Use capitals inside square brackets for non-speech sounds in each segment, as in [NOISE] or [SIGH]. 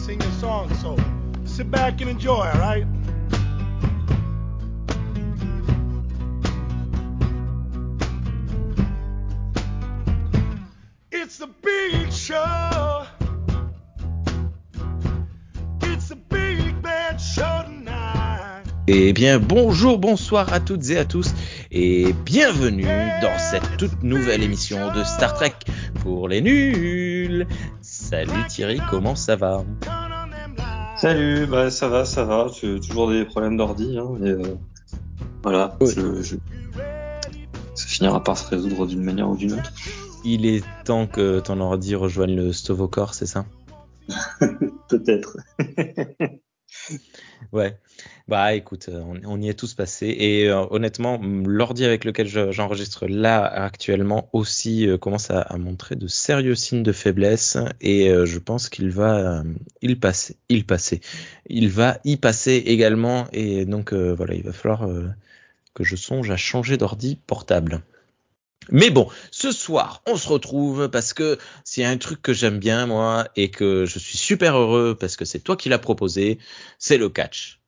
sing a song, so sit back and enjoy, alright? It's the big show. It's the big bad show tonight. Eh bien, bonjour, bonsoir à toutes et à tous, et bienvenue dans cette toute nouvelle émission de Star Trek pour les nuls. Salut Thierry, comment ça va? Salut, bah ça va, ça va. J'ai toujours des problèmes d'ordi, hein, mais euh, voilà, je- ça finira par se résoudre d'une manière ou d'une autre. Il est temps que ton ordi rejoigne le Stovocor, c'est ça? [LAUGHS] Peut-être. [LAUGHS] Ouais. Bah écoute, euh, on, y est tous passés et euh, honnêtement, l'ordi avec lequel je- j'enregistre là actuellement aussi euh, commence à, montrer de sérieux signes de faiblesse et je pense qu'il va il il il va y passer également et donc voilà, il va falloir que je songe à changer d'ordi portable. Mais bon, ce soir, on se retrouve parce que s'il y a un truc que j'aime bien moi et que je suis super heureux parce que c'est toi qui l'as proposé, c'est le catch.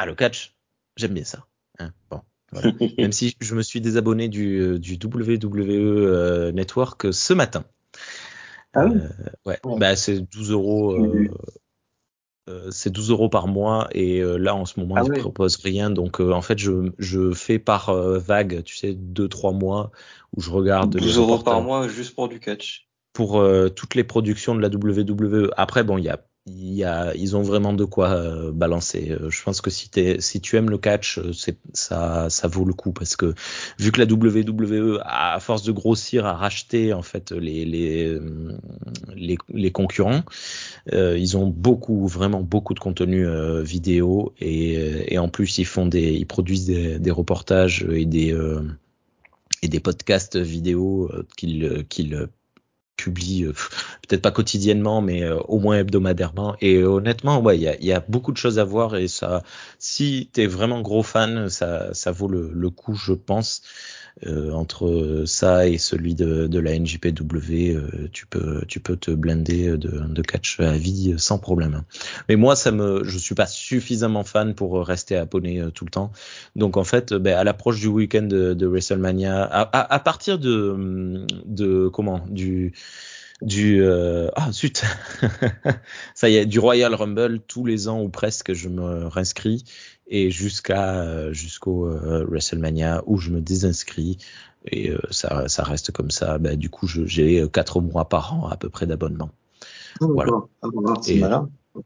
Ah, le catch, j'aime bien ça. Hein, bon, voilà. [LAUGHS] Même si je me suis désabonné du, euh, du WWE euh, Network ce matin. Ah oui Euh, ouais, Ouais. bah c'est 12 euros. euh, euh, c'est 12 euros par mois et euh, là en ce moment Ah ils oui. proposent rien donc euh, en fait je, je fais par euh, vague tu sais deux trois mois où je regarde les 12 euros par mois juste pour du catch. pour euh, toutes les productions de la WWE. Après, bon, il y a, y a, ils ont vraiment de quoi euh, balancer. Euh, Je pense que si, t'es, si tu aimes le catch, euh, ça, ça vaut le coup parce que vu que la WWE, à force de grossir, a racheté en fait les, les, les, concurrents, ils ont beaucoup, vraiment beaucoup de contenu vidéo et, et en plus ils font des, ils produisent des, des reportages et des et des podcasts vidéo qu'ils qu'ils publie euh, peut-être pas quotidiennement mais euh, au moins hebdomadairement. Et euh, honnêtement ouais il y a, y a beaucoup de choses à voir et ça si t'es vraiment gros fan ça ça vaut le coup je pense Euh, entre ça et celui de, de la NJPW euh, tu peux tu peux te blender de, de catch à vie euh, sans problème. Mais moi ça me je suis pas suffisamment fan pour rester abonné euh, tout le temps. Donc en fait, ben, à l'approche du week-end de, de WrestleMania, à, à, à partir de, de comment du du euh, ah zut [LAUGHS] ça y est du Royal Rumble tous les ans ou presque je me réinscris et jusqu'à euh, jusqu'au euh, WrestleMania où je me désinscris et euh, ça ça reste comme ça ben, du coup j'ai quatre mois par an à peu près d'abonnement Voilà. Ah, voilà, c'est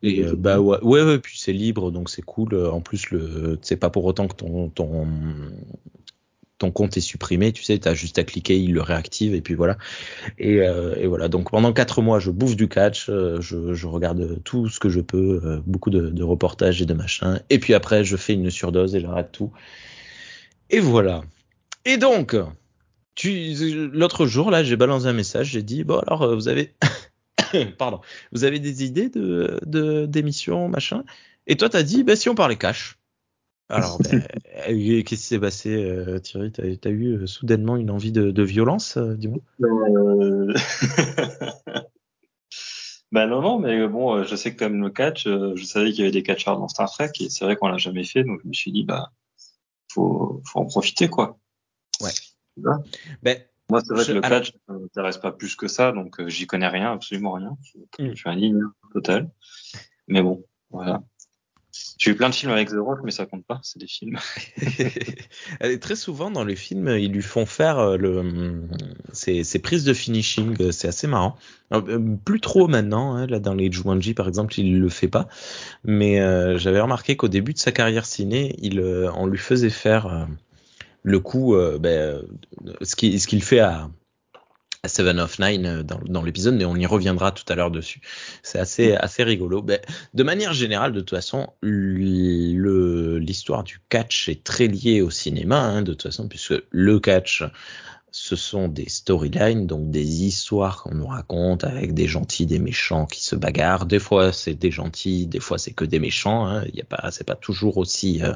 Et- et bah ouais, ouais, ouais, puis c'est libre, donc c'est cool. En plus, le, c'est pas pour autant que ton, ton, ton compte est supprimé. Tu sais, t'as juste à cliquer, il le réactive et puis voilà. Et, euh, voilà. Donc pendant quatre mois, je bouffe du catch, euh, je, regarde tout ce que je peux, euh, beaucoup de, reportages et de machins. Et puis après, je fais une surdose et j'arrête tout. Et voilà. Et donc, tu, l'autre jour là, j'ai balancé un message. J'ai dit bon alors, vous avez [COUGHS] pardon, vous avez des idées de de- d'émissions, machin? Et toi, t'as dit, bah, si on parlait cash. Alors, ben, euh, qu'est-ce qui s'est passé, euh, Thierry? T'as as eu euh, soudainement une envie de, de violence, euh, dis-moi? [LAUGHS] Bah non, non, mais bon, je sais que comme le catch, je savais qu'il y avait des catcheurs dans Star Trek et c'est vrai qu'on l'a jamais fait, donc je me suis dit, bah, faut, faut en profiter, quoi. Ouais. Ben, Moi, c'est vrai Je- que le catch, ça m'intéresse pas plus que ça, donc j'y connais rien, absolument rien. Je, Mm. je suis un ligne total. Mais bon, voilà. J'ai eu plein de films avec The Rock, mais ça compte pas, c'est des films. [LAUGHS] Très souvent dans les films, ils lui font faire euh, le, ces, ces prises de finishing, euh, c'est assez marrant. Euh, plus trop maintenant, hein, là dans les Jumanji par exemple, il le fait pas. Mais j'avais remarqué qu'au début de sa carrière ciné, il, on lui faisait faire le coup, ben, ce qu'il ce qu'il fait à, à Seven of Nine euh, dans, dans l'épisode, mais on y reviendra tout à l'heure dessus. C'est assez, assez rigolo. Ben, de manière générale, de toute façon, l'histoire du catch est très liée au cinéma, hein, de toute façon, puisque le catch, ce sont des storylines, donc des histoires qu'on nous raconte avec des gentils, des méchants qui se bagarrent. Des fois c'est des gentils, des fois c'est que des méchants. Hein. Il y a pas, c'est pas toujours aussi euh,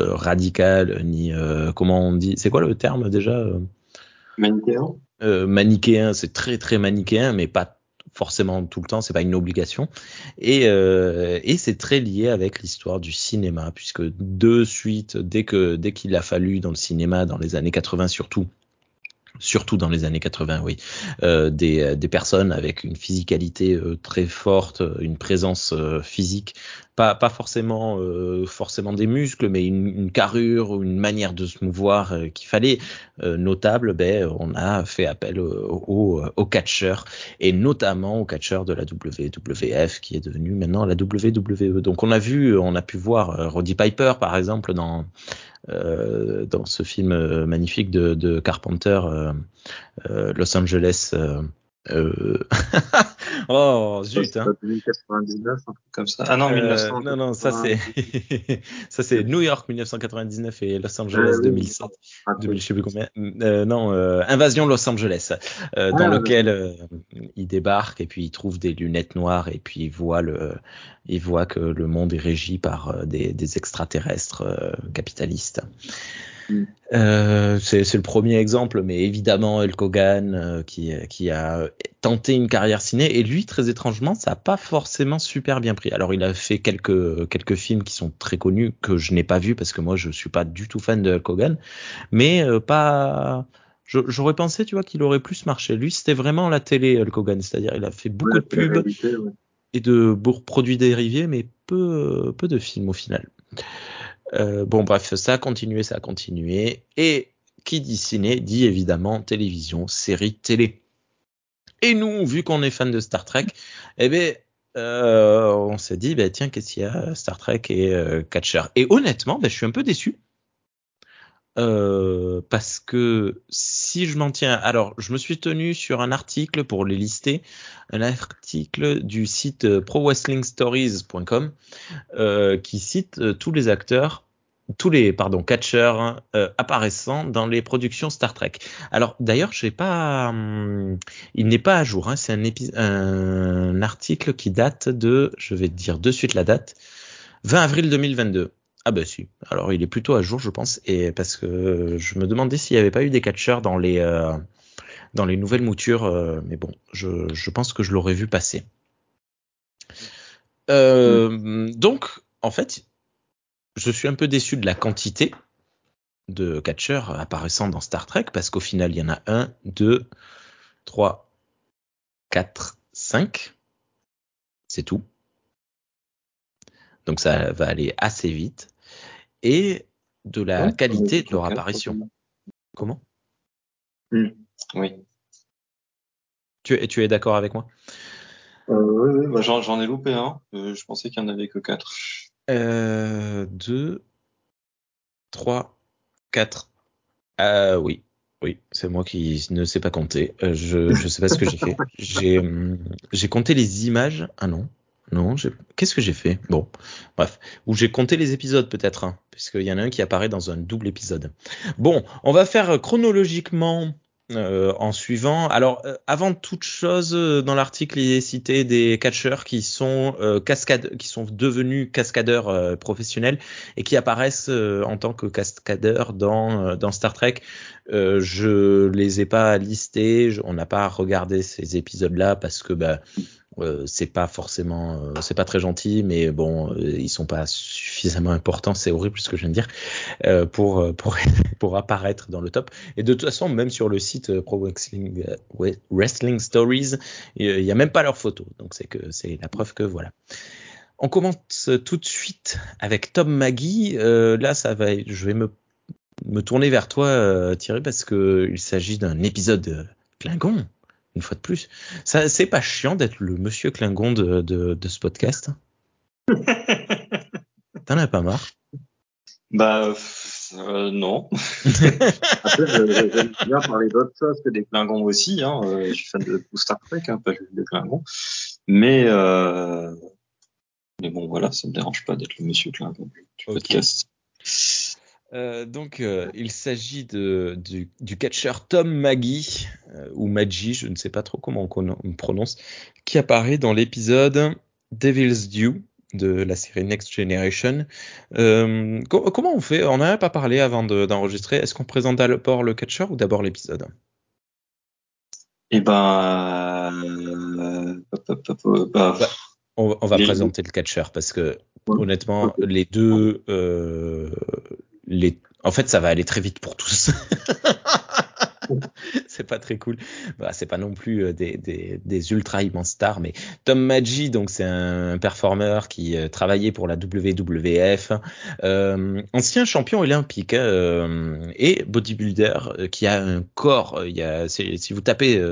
euh, radical ni euh, comment on dit. C'est quoi le terme déjà Manichéen? manichéen, c'est très très manichéen, mais pas forcément tout le temps, c'est pas une obligation. Et, euh, et c'est très lié avec l'histoire du cinéma, puisque de suite, dès que dès qu'il a fallu dans le cinéma, dans les années 80 surtout, surtout dans les années 80, oui, euh, des, des, personnes avec une physicalité euh, très forte, une présence euh, physique, pas, pas forcément euh, forcément des muscles, mais une, une, carrure une manière de se mouvoir euh, qu'il fallait notable. Ben, on a fait appel aux au catcheurs et notamment aux catcheurs de la WWF qui est devenu maintenant la WWE. Donc on a vu, on a pu voir Roddy Piper par exemple dans euh, dans ce film euh, magnifique de, de Carpenter, euh, Los Angeles. [LAUGHS] Euh... oh zut hein. 1999 un truc comme ça. Ah non 1900. non non ça c'est [LAUGHS] ça c'est New York 1999 et Los Angeles euh, 2007. Oui. je sais plus combien. Euh, non Invasion Los Angeles ah, dans lequel il débarque et puis il trouve des lunettes noires et puis il voit le il voit que le monde est régi par des, des extraterrestres capitalistes. Mm. Euh, c'est le premier exemple, mais évidemment Hulk Hogan euh, qui, qui, a tenté une carrière ciné et lui très étrangement ça n'a pas forcément super bien pris. Alors il a fait quelques quelques films qui sont très connus que je n'ai pas vu parce que moi je suis pas du tout fan de Hulk Hogan, mais euh, pas. J'aurais pensé tu vois qu'il aurait plus marché. Lui c'était vraiment la télé Hulk Hogan, c'est-à-dire il a fait beaucoup de pubs et de produits dérivés, mais peu peu de films au final. Euh, bon, bref, ça a continué, ça a continué. Et qui dit ciné dit évidemment télévision, série télé. Et nous, vu qu'on est fan de Star Trek, eh ben, euh, on s'est dit, bah, tiens, qu'est-ce qu'il y a Star Trek et euh, Catcher. Et honnêtement, bah, je suis un peu déçu. Parce que si je m'en tiens, alors je me suis tenu sur un article pour les lister, un article du site prowrestlingstories.com qui cite tous les acteurs, tous les pardon catcheurs euh, apparaissant dans les productions Star Trek. Alors d'ailleurs, j'ai pas, hum, il n'est pas à jour. Hein, c'est un, un article qui date de, je vais te dire de suite la date, 20 avril 2022. Ah bah si. Alors il est plutôt à jour, je pense, et parce que je me demandais s'il n'y avait pas eu des catcheurs dans les euh, dans les nouvelles moutures, euh, mais bon, je, je, pense que je l'aurais vu passer. Euh, donc, en fait, je suis un peu déçu de la quantité de catcheurs apparaissant dans Star Trek, parce qu'au final, il y en a un, deux, trois, quatre, cinq. C'est tout. Donc ça va aller assez vite et de la qualité de leur apparition. Comment? Mmh. Oui. Tu, tu es d'accord avec moi? Euh, Oui, bah, j'en ai loupé un. Euh, je pensais qu'il n'y en avait que quatre. Euh, deux, trois, quatre. Euh, oui, oui, c'est moi qui ne sais pas compter. Euh, je ne sais pas ce que j'ai fait. [LAUGHS] J'ai compté les images. Ah non, non, qu'est-ce que j'ai fait? Bon, bref. Ou j'ai compté les épisodes peut-être, hein, puisqu'il y en a un qui apparaît dans un double épisode. Bon, on va faire chronologiquement euh, en suivant. Alors, euh, avant toute chose, euh, dans l'article, il est cité des catcheurs qui sont euh, cascades, qui sont devenus cascadeurs euh, professionnels et qui apparaissent en tant que cascadeurs dans dans Star Trek. je les ai pas listés, on n'a pas regardé ces épisodes-là parce que bah, euh, c'est pas forcément, euh, c'est pas très gentil, mais bon, euh, ils sont pas suffisamment importants. C'est horrible ce que je viens de dire pour pour [LAUGHS] pour apparaître dans le top. Et de toute façon, même sur le site Pro Wrestling, Stories, il y a même pas leurs photos. Donc c'est que c'est la preuve que voilà. On commence tout de suite avec Tom Maggie. là, ça va, je vais me me tourner vers toi, Thierry, parce que il s'agit d'un épisode Klingon une fois de plus. Ça, c'est pas chiant d'être le monsieur Klingon de, de, de ce podcast [LAUGHS] T'en as pas marre? Bah euh, non. [LAUGHS] Après, j'aime bien parler d'autres choses que des Klingons aussi. Hein. Euh, je suis fan de tout Star Trek, hein, pas juste des Klingons. Mais euh... mais bon, voilà, ça me dérange pas d'être le monsieur Klingon du podcast. Euh, donc, euh, il s'agit de, du, du catcheur Tom Maggie, euh, ou Maggie, je ne sais pas trop comment on, on prononce, qui apparaît dans l'épisode Devil's Due de la série Next Generation. Co- comment on fait? On n'en a pas parlé avant de- d'enregistrer. Est-ce qu'on présente d'abord le catcheur ou d'abord l'épisode? Et ben, bah, on, on va Les- présenter le catcheur parce que Ouais. honnêtement, les deux, les, en fait, ça va aller très vite pour tous. [LAUGHS] [LAUGHS] c'est pas très cool. Bah, c'est pas non plus euh, des, ultra immenses stars, mais Tom Maggi, donc c'est un performeur qui euh, travaillait pour la WWF, euh, ancien champion olympique et bodybuilder qui a un corps. y a, si vous tapez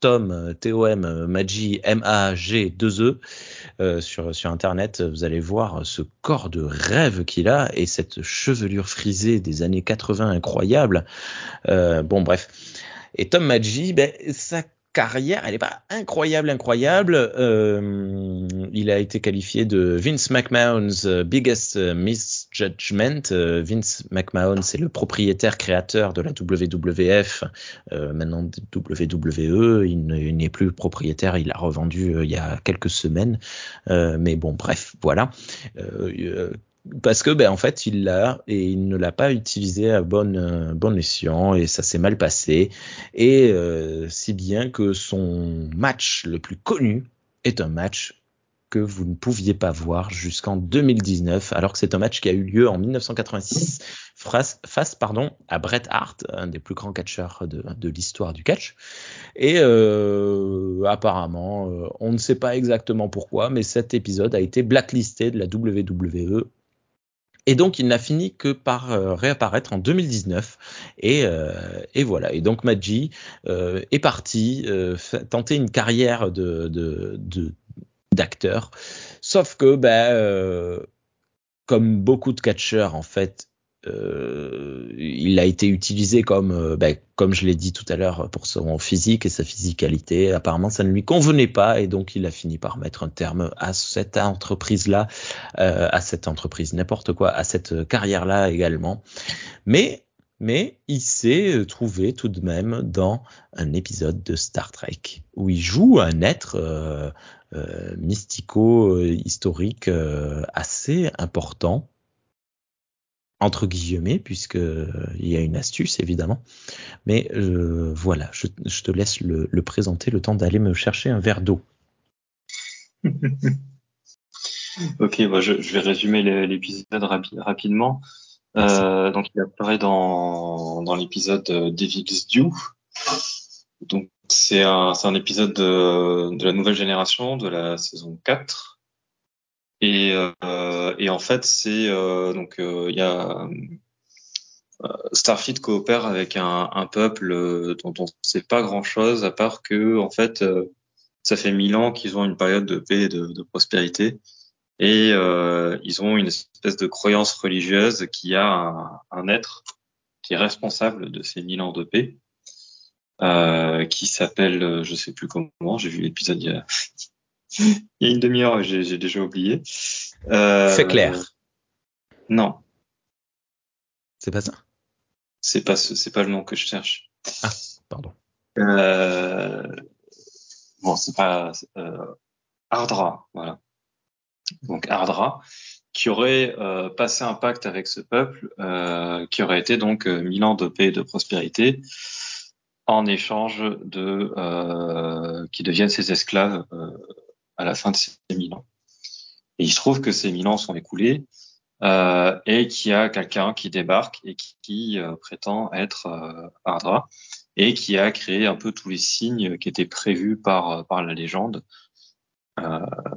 Tom T O M euh, Maggi M A G 2 E sur sur internet, vous allez voir ce corps de rêve qu'il a et cette chevelure frisée des années 80 incroyable. Euh, bon, bref. Et Tom Maggi, ben, sa carrière, elle n'est pas incroyable, incroyable. Euh, il a été qualifié de Vince McMahon's euh, biggest euh, misjudgment. Vince McMahon, c'est le propriétaire créateur de la WWF, maintenant WWE. Il ne- il n'est plus propriétaire, il l'a revendu il y a quelques semaines. Mais bon, bref, voilà. Parce que ben en fait il l'a et il ne l'a pas utilisé à bon euh, escient et ça s'est mal passé. Et euh, si bien que son match le plus connu est un match que vous ne pouviez pas voir jusqu'en 2019 alors que c'est un match qui a eu lieu en 1986 face, pardon à Bret Hart un des plus grands catcheurs de, l'histoire du catch. Et euh, apparemment on ne sait pas exactement pourquoi mais cet épisode a été blacklisté de la WWE et donc, il n'a fini que par euh, réapparaître en 2019. Et, euh, et voilà. Et donc, Maggi euh, est parti tenter une carrière d'acteur. Sauf que, ben, comme beaucoup de catcheurs, en fait, euh, il a été utilisé comme, euh, ben, comme je l'ai dit tout à l'heure, pour son physique et sa physicalité. Apparemment, ça ne lui convenait pas et donc il a fini par mettre un terme à cette entreprise-là, euh, à cette entreprise, n'importe quoi, à cette carrière-là également. Mais, mais il s'est trouvé tout de même dans un épisode de Star Trek où il joue un être euh, euh, mystico-historique euh, assez important entre guillemets, puisque euh, il y a une astuce évidemment. Mais euh, voilà, je, je te laisse le, le présenter le temps d'aller me chercher un verre d'eau. [LAUGHS] Ok, bah, je, je vais résumer l'épisode rapi- rapidement. Euh, donc, il apparaît dans, dans l'épisode Devil's Due. Donc, c'est un, c'est un épisode de, de la nouvelle génération, de la saison 4. Et, euh, et en fait, c'est euh, donc euh, il y a Starfleet coopère avec un, un peuple dont on ne sait pas grand-chose, à part que en fait, ça fait mille ans qu'ils ont une période de paix et de, de prospérité. Et euh, ils ont une espèce de croyance religieuse qui a un, un être qui est responsable de ces mille ans de paix, euh, qui s'appelle, je sais plus comment, j'ai vu l'épisode il y a, il y a une demi-heure, j'ai j'ai déjà oublié. Euh, C'est clair. Non, C'est pas ça? C'est pas ce- c'est pas le nom que je cherche. Ah, pardon. Euh, bon, c'est pas euh, Ardra, voilà. Donc Ardra, qui aurait euh, passé un pacte avec ce peuple, euh, qui aurait été donc euh, mille ans de paix et de prospérité, en échange de euh, qui deviennent ses esclaves euh, à la fin de ces mille ans. Et il se trouve que ces mille ans sont écoulés euh, et qu'il y a quelqu'un qui débarque et qui, euh, prétend être euh, Ardra et qui a créé un peu tous les signes qui étaient prévus par par la légende.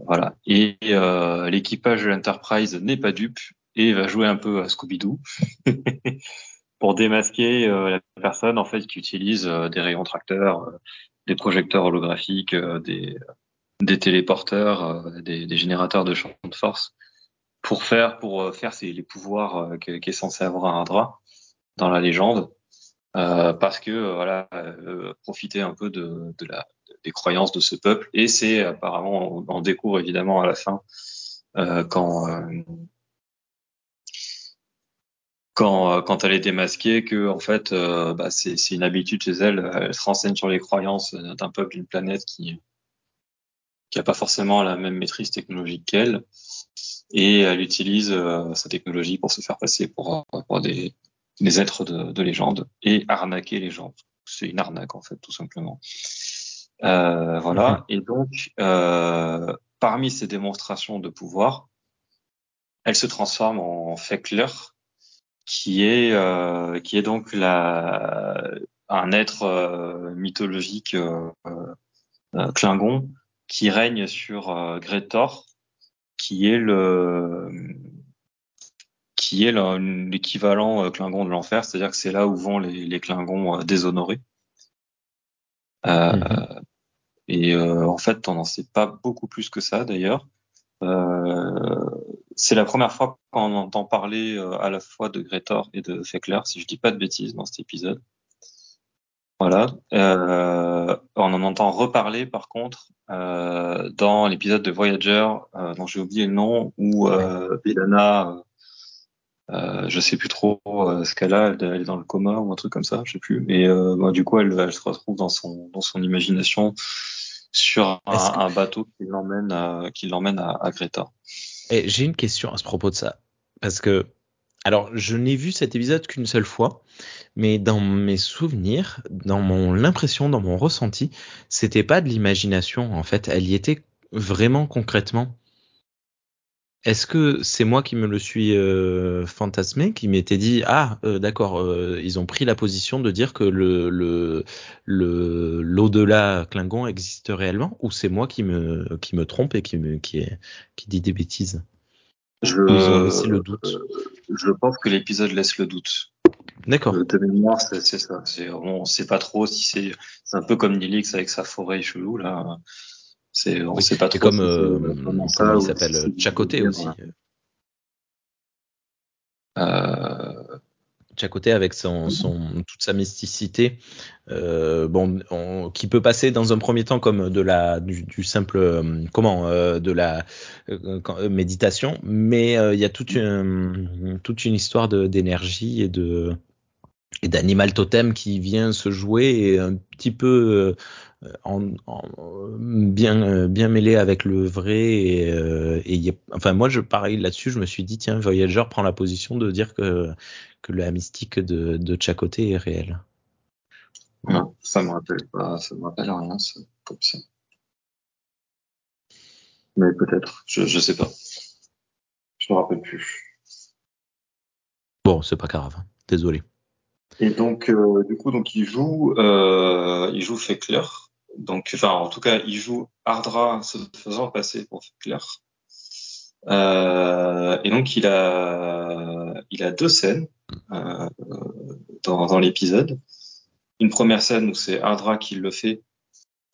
Voilà. Et l'équipage de l'Enterprise n'est pas dupe et va jouer un peu à Scooby-Doo [LAUGHS] pour démasquer la personne en fait qui utilise des rayons tracteurs, des projecteurs holographiques, des des téléporteurs, euh, des, générateurs de champ de force pour faire pour euh, faire ces, les pouvoirs euh, que- qu'est censé avoir Ardra dans la légende. Parce que voilà profiter un peu des croyances de ce peuple et c'est apparemment on, découvre évidemment à la fin quand elle est démasquée que en fait bah, c'est une habitude chez elle. Elle se renseigne sur les croyances d'un peuple, d'une planète qui qui a pas forcément la même maîtrise technologique qu'elle et elle utilise sa technologie pour se faire passer pour, pour des, des êtres de, de légende et arnaquer les gens. C'est une arnaque en fait, tout simplement. Euh, voilà. Mhm. Et donc, euh, parmi ces démonstrations de pouvoir, elle se transforme en Fekler, qui est euh, qui est donc la un être euh, mythologique euh, euh, Klingon qui règne sur Gretor, qui est le qui est l'équivalent Klingon de l'enfer, c'est-à-dire que c'est là où vont les, les Klingons déshonorés. Euh, mhm. Et euh, en fait, on n'en sait pas beaucoup plus que ça d'ailleurs. Euh, c'est la première fois qu'on entend parler euh, à la fois de Gretor et de Fekler, si je dis pas de bêtises dans cet épisode. Voilà. Euh, on en entend reparler par contre euh, dans l'épisode de Voyager, euh, dont j'ai oublié le nom, où euh, Belana, euh, je sais plus trop ce qu'elle a, elle, est dans le coma ou un truc comme ça, je sais plus. Et bah, du coup, elle, elle, se retrouve dans son dans son imagination sur un, bateau qui l'emmène qui l'emmène à, à Greta. Et j'ai une question à ce propos de ça, parce que alors je n'ai vu cet épisode qu'une seule fois, mais dans mes souvenirs, dans mon l'impression, dans mon ressenti, c'était pas de l'imagination en fait, elle y était vraiment concrètement. Est-ce que c'est moi qui me le suis euh, fantasmé, qui m'étais dit ah euh, d'accord, euh, ils ont pris la position de dire que le le le l'au-delà Klingon existe réellement, ou c'est moi qui me qui me trompe et qui me qui qui dit des bêtises? Je, ils ont laissé le doute. je pense que l'épisode laisse le doute. D'accord. De mémoire, c'est ça. C'est on sait pas trop si c'est c'est un peu comme Nilix avec sa forêt chelou là. C'est, on sait pas trop. comme, euh, il s'appelle Chacoté aussi. Euh... Chacoté avec son, son, toute sa mysticité, euh, bon, qui peut passer dans un premier temps comme de la du, du simple euh, comment euh, de la euh, méditation, mais il y a toute une toute une histoire d'énergie et de et d'animal totem qui vient se jouer et un petit peu en, bien bien mêlé avec le vrai et, euh, et enfin moi je pareil là-dessus je me suis dit tiens Voyager prend la position de dire que que la mystique de de Chacoté est réelle. Non, ça me rappelle pas, ça me rappelle rien ça, comme ça. Mais peut-être, je je sais pas. Je me rappelle plus. Bon, c'est pas grave, désolé. Et donc, euh, du coup, donc il joue, euh, il joue Fekler, donc, enfin, en tout cas, il joue Ardra se faisant passer pour Fekler. Euh, et donc, il a, il a deux scènes euh, dans, dans l'épisode. Une première scène où c'est Ardra qui le fait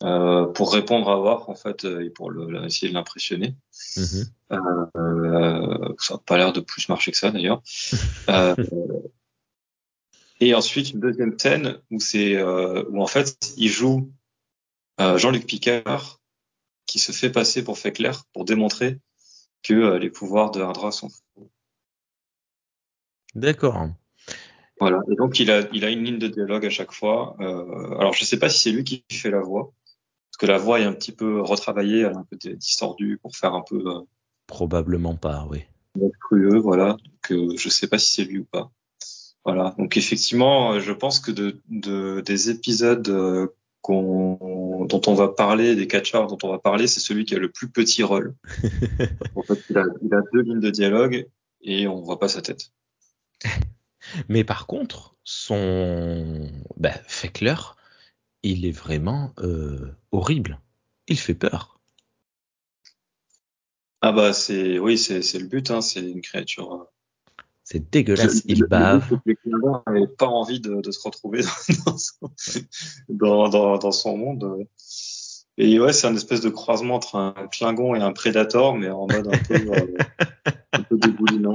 euh, pour répondre à Worf en fait et pour le, essayer de l'impressionner. Mm-hmm. Euh, ça n'a pas l'air de plus marcher que ça d'ailleurs. [LAUGHS] Euh, et ensuite une deuxième scène où c'est euh, où en fait il joue euh, Jean-Luc Picard qui se fait passer pour Fekler pour démontrer que euh, les pouvoirs de Hardra sont faux. D'accord. Voilà. Et donc il a, il a une ligne de dialogue à chaque fois. Euh, alors je sais pas si c'est lui qui fait la voix, parce que la voix est un petit peu retravaillée, elle est un peu distordue pour faire un peu. Euh, Probablement pas, oui. Crueux, voilà. Que je sais pas si c'est lui ou pas. Voilà. Donc effectivement, je pense que de, de des épisodes dont on va parler, des catcheurs dont on va parler, c'est celui qui a le plus petit rôle. [LAUGHS] en fait, il a, il a, deux lignes de dialogue et on voit pas sa tête. [LAUGHS] Mais par contre, son bah, Fekler, il est vraiment euh, horrible. Il fait peur. Ah bah c'est oui c'est le but hein, c'est une créature euh, c'est dégueulasse, il bave. Les n'avaient pas envie de, de, se retrouver dans son, dans, dans, dans son, monde. Et ouais, c'est un espèce de croisement entre un Klingon et un Predator, mais en mode un peu, euh, [LAUGHS] un peu déboulinant.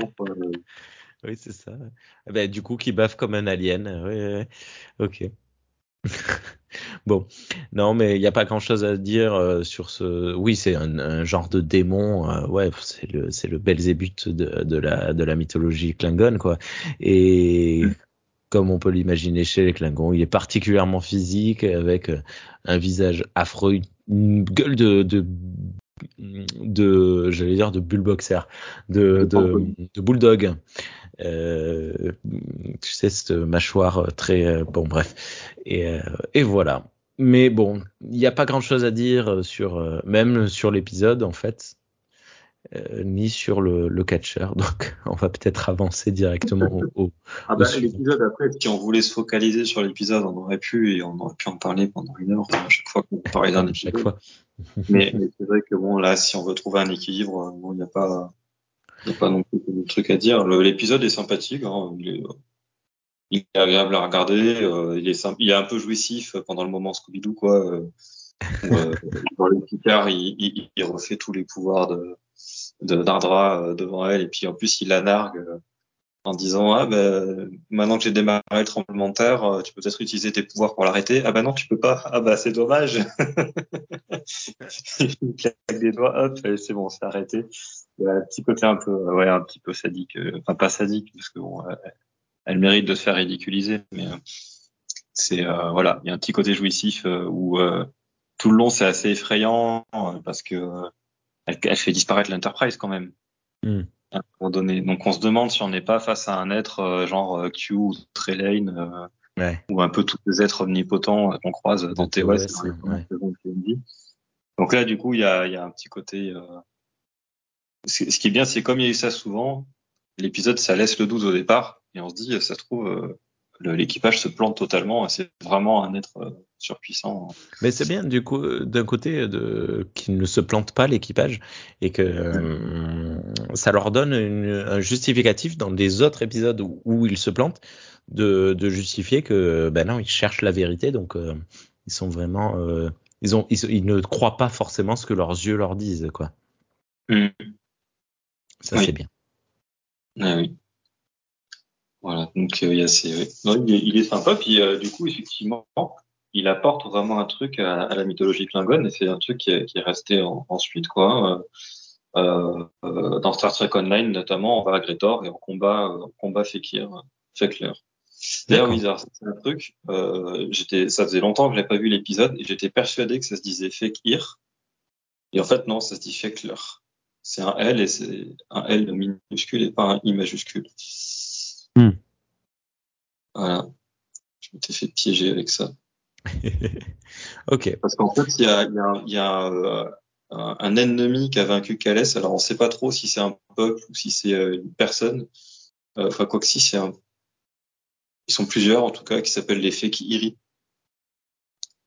Oui, c'est ça. Eh ben, du coup, qui bave comme un alien. Oui, oui. ok. Bon, non, mais il n'y a pas grand-chose à dire euh, sur ce. Oui, c'est un, un, genre de démon. Euh, ouais, c'est le c'est le Belzébuth de, de la de la mythologie Klingon, quoi. Et comme on peut l'imaginer chez les Klingons, il est particulièrement physique avec euh, un visage affreux, une gueule de, de de j'allais dire de bullboxer de de, de bulldog tu sais cette mâchoire très bon bref et, euh, et voilà mais bon il n'y a pas grand chose à dire sur même sur l'épisode en fait euh, ni sur le, le catcher. [LAUGHS] Donc, on va peut-être avancer directement au. au ah bah, l'épisode après, si on voulait se focaliser sur l'épisode, on aurait pu et on aurait pu en parler pendant une heure à chaque fois qu'on parlait [LAUGHS] d'un épisode. Chaque fois. mais, mais c'est vrai que bon, là, si on veut trouver un équilibre, bon, il n'y a pas, il pas non plus de trucs à dire. L'épisode est sympathique. Hein, il, est, il, est, agréable à regarder. Euh, il est il est un peu jouissif pendant le moment Scooby-Doo, quoi. Euh, euh, [LAUGHS] dans le Picard, il, il, il refait tous les pouvoirs de de Nardra euh, devant elle et puis en plus il la nargue euh, en disant ah ben maintenant que j'ai démarré le tremblement de terre euh, tu peux peut-être utiliser tes pouvoirs pour l'arrêter ah ben non tu peux pas ah ben c'est dommage [LAUGHS] il claque des doigts hop c'est bon c'est arrêté il y a un petit côté un peu ouais un petit peu sadique enfin pas sadique parce que bon elle mérite de se faire ridiculiser mais c'est voilà il y a un petit côté jouissif où tout le long c'est assez effrayant parce que elle, elle fait disparaître l'Enterprise quand même. Mm. À un moment donné. Donc on se demande si on n'est pas face à un être euh, genre euh, Q ou Trelane euh, ouais. ou un peu tous les êtres omnipotents qu'on croise dans TOS. Ouais. Donc là, du coup, il y a, y a, un petit côté. Ce qui est bien, c'est comme il y a eu ça souvent, l'épisode, ça laisse le doute au départ, et on se dit, ça se trouve, l'équipage se plante totalement, c'est vraiment un être surpuissant. Mais c'est bien du coup d'un côté de qu'ils ne se plantent pas l'équipage et que euh, ça leur donne une, un justificatif dans des autres épisodes où, où ils se plantent de, de, justifier que ben non ils cherchent la vérité donc euh, ils sont vraiment euh, ils ont ils, ils, ne croient pas forcément ce que leurs yeux leur disent quoi. Mmh. Ça oui. c'est bien. Ah, oui. Voilà, donc il, y a ces, non, il, est, il, est, sympa. Puis du coup, effectivement, il apporte vraiment un truc à, à la mythologie klingone et c'est un truc qui est, qui est resté en, ensuite quoi. Euh, euh, dans Star Trek Online notamment, on va à Gretor et on combat, on combat Fekir, Fekler. D'ailleurs, Wizard, c'est un truc. Euh, j'étais, ça faisait longtemps que j'avais pas vu l'épisode et j'étais persuadé que ça se disait Fekir. Et en fait, non, ça se dit Fekler. C'est un L et c'est un L minuscule et pas un I majuscule. Hmm. Voilà. Je m'étais fait piéger avec ça. [LAUGHS] ok. Parce qu'en fait, il y a, y a, y a euh, un ennemi qui a vaincu Calès. Alors, on ne sait pas trop si c'est un peuple ou si c'est euh, une personne. Euh, enfin, quoi que si, c'est un. Ils sont plusieurs, en tout cas, qui s'appellent les Fekiri.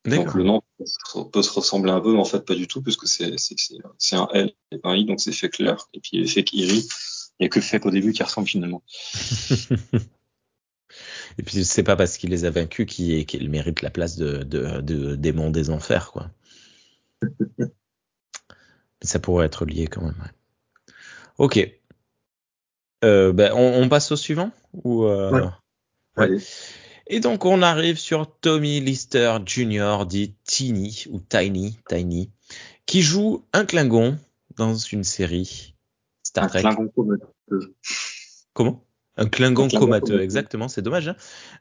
Donc, le nom peut se ressembler un peu, mais en fait, pas du tout, puisque c'est, un L et pas un I, donc c'est Fekler. Et puis, les Fekiri, il n'y a que Fek au début qui ressemble finalement. [LAUGHS] Et puis c'est pas parce qu'il les a vaincus qu'il qu mérite la place de, de, de, démon des enfers, quoi. Mais ça pourrait être lié quand même. Ouais. Ok. Euh, ben, on, on, passe au suivant ou euh... ouais. Ouais. Et donc on arrive sur Tommy Lister Jr. dit Tiny ou Tiny, Tiny, qui joue un Klingon dans une série Star Trek. Un Klingon Comment? Un Klingon comateux, exactement, c'est dommage. Hein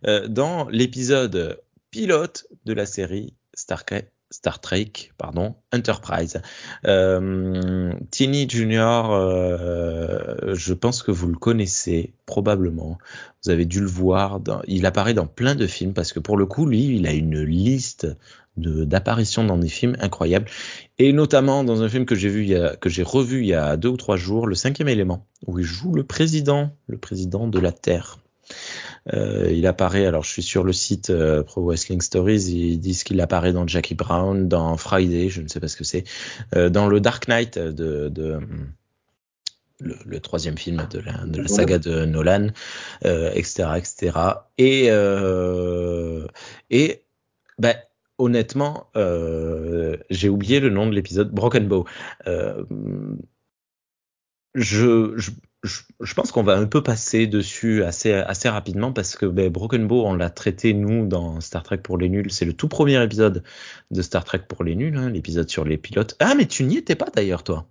euh, dans l'épisode pilote de la série Star Trek, Star Trek, pardon, Enterprise. Euh, Tini Junior, euh, je pense que vous le connaissez probablement. Vous avez dû le voir. Il apparaît dans plein de films parce que pour le coup, lui, il a une liste d'apparitions dans des films incroyables et notamment dans un film que j'ai vu que j'ai revu il y a deux ou trois jours, Le Cinquième Élément, où il joue le président, le président de la Terre. Euh, il apparaît, alors je suis sur le site euh, Pro Wrestling Stories, ils disent qu'il apparaît dans Jackie Brown, dans Friday, je ne sais pas ce que c'est, euh, dans le Dark Knight de, le, troisième film de la, saga de Nolan, etc., etc. Et et ben honnêtement, j'ai oublié le nom de l'épisode Broken Bow. Je, je, je, pense qu'on va un peu passer dessus assez, assez rapidement parce que ben, Broken Bow, on l'a traité nous dans Star Trek pour les nuls. C'est le tout premier épisode de Star Trek pour les nuls, hein, l'épisode sur les pilotes. Ah, mais tu n'y étais pas d'ailleurs, toi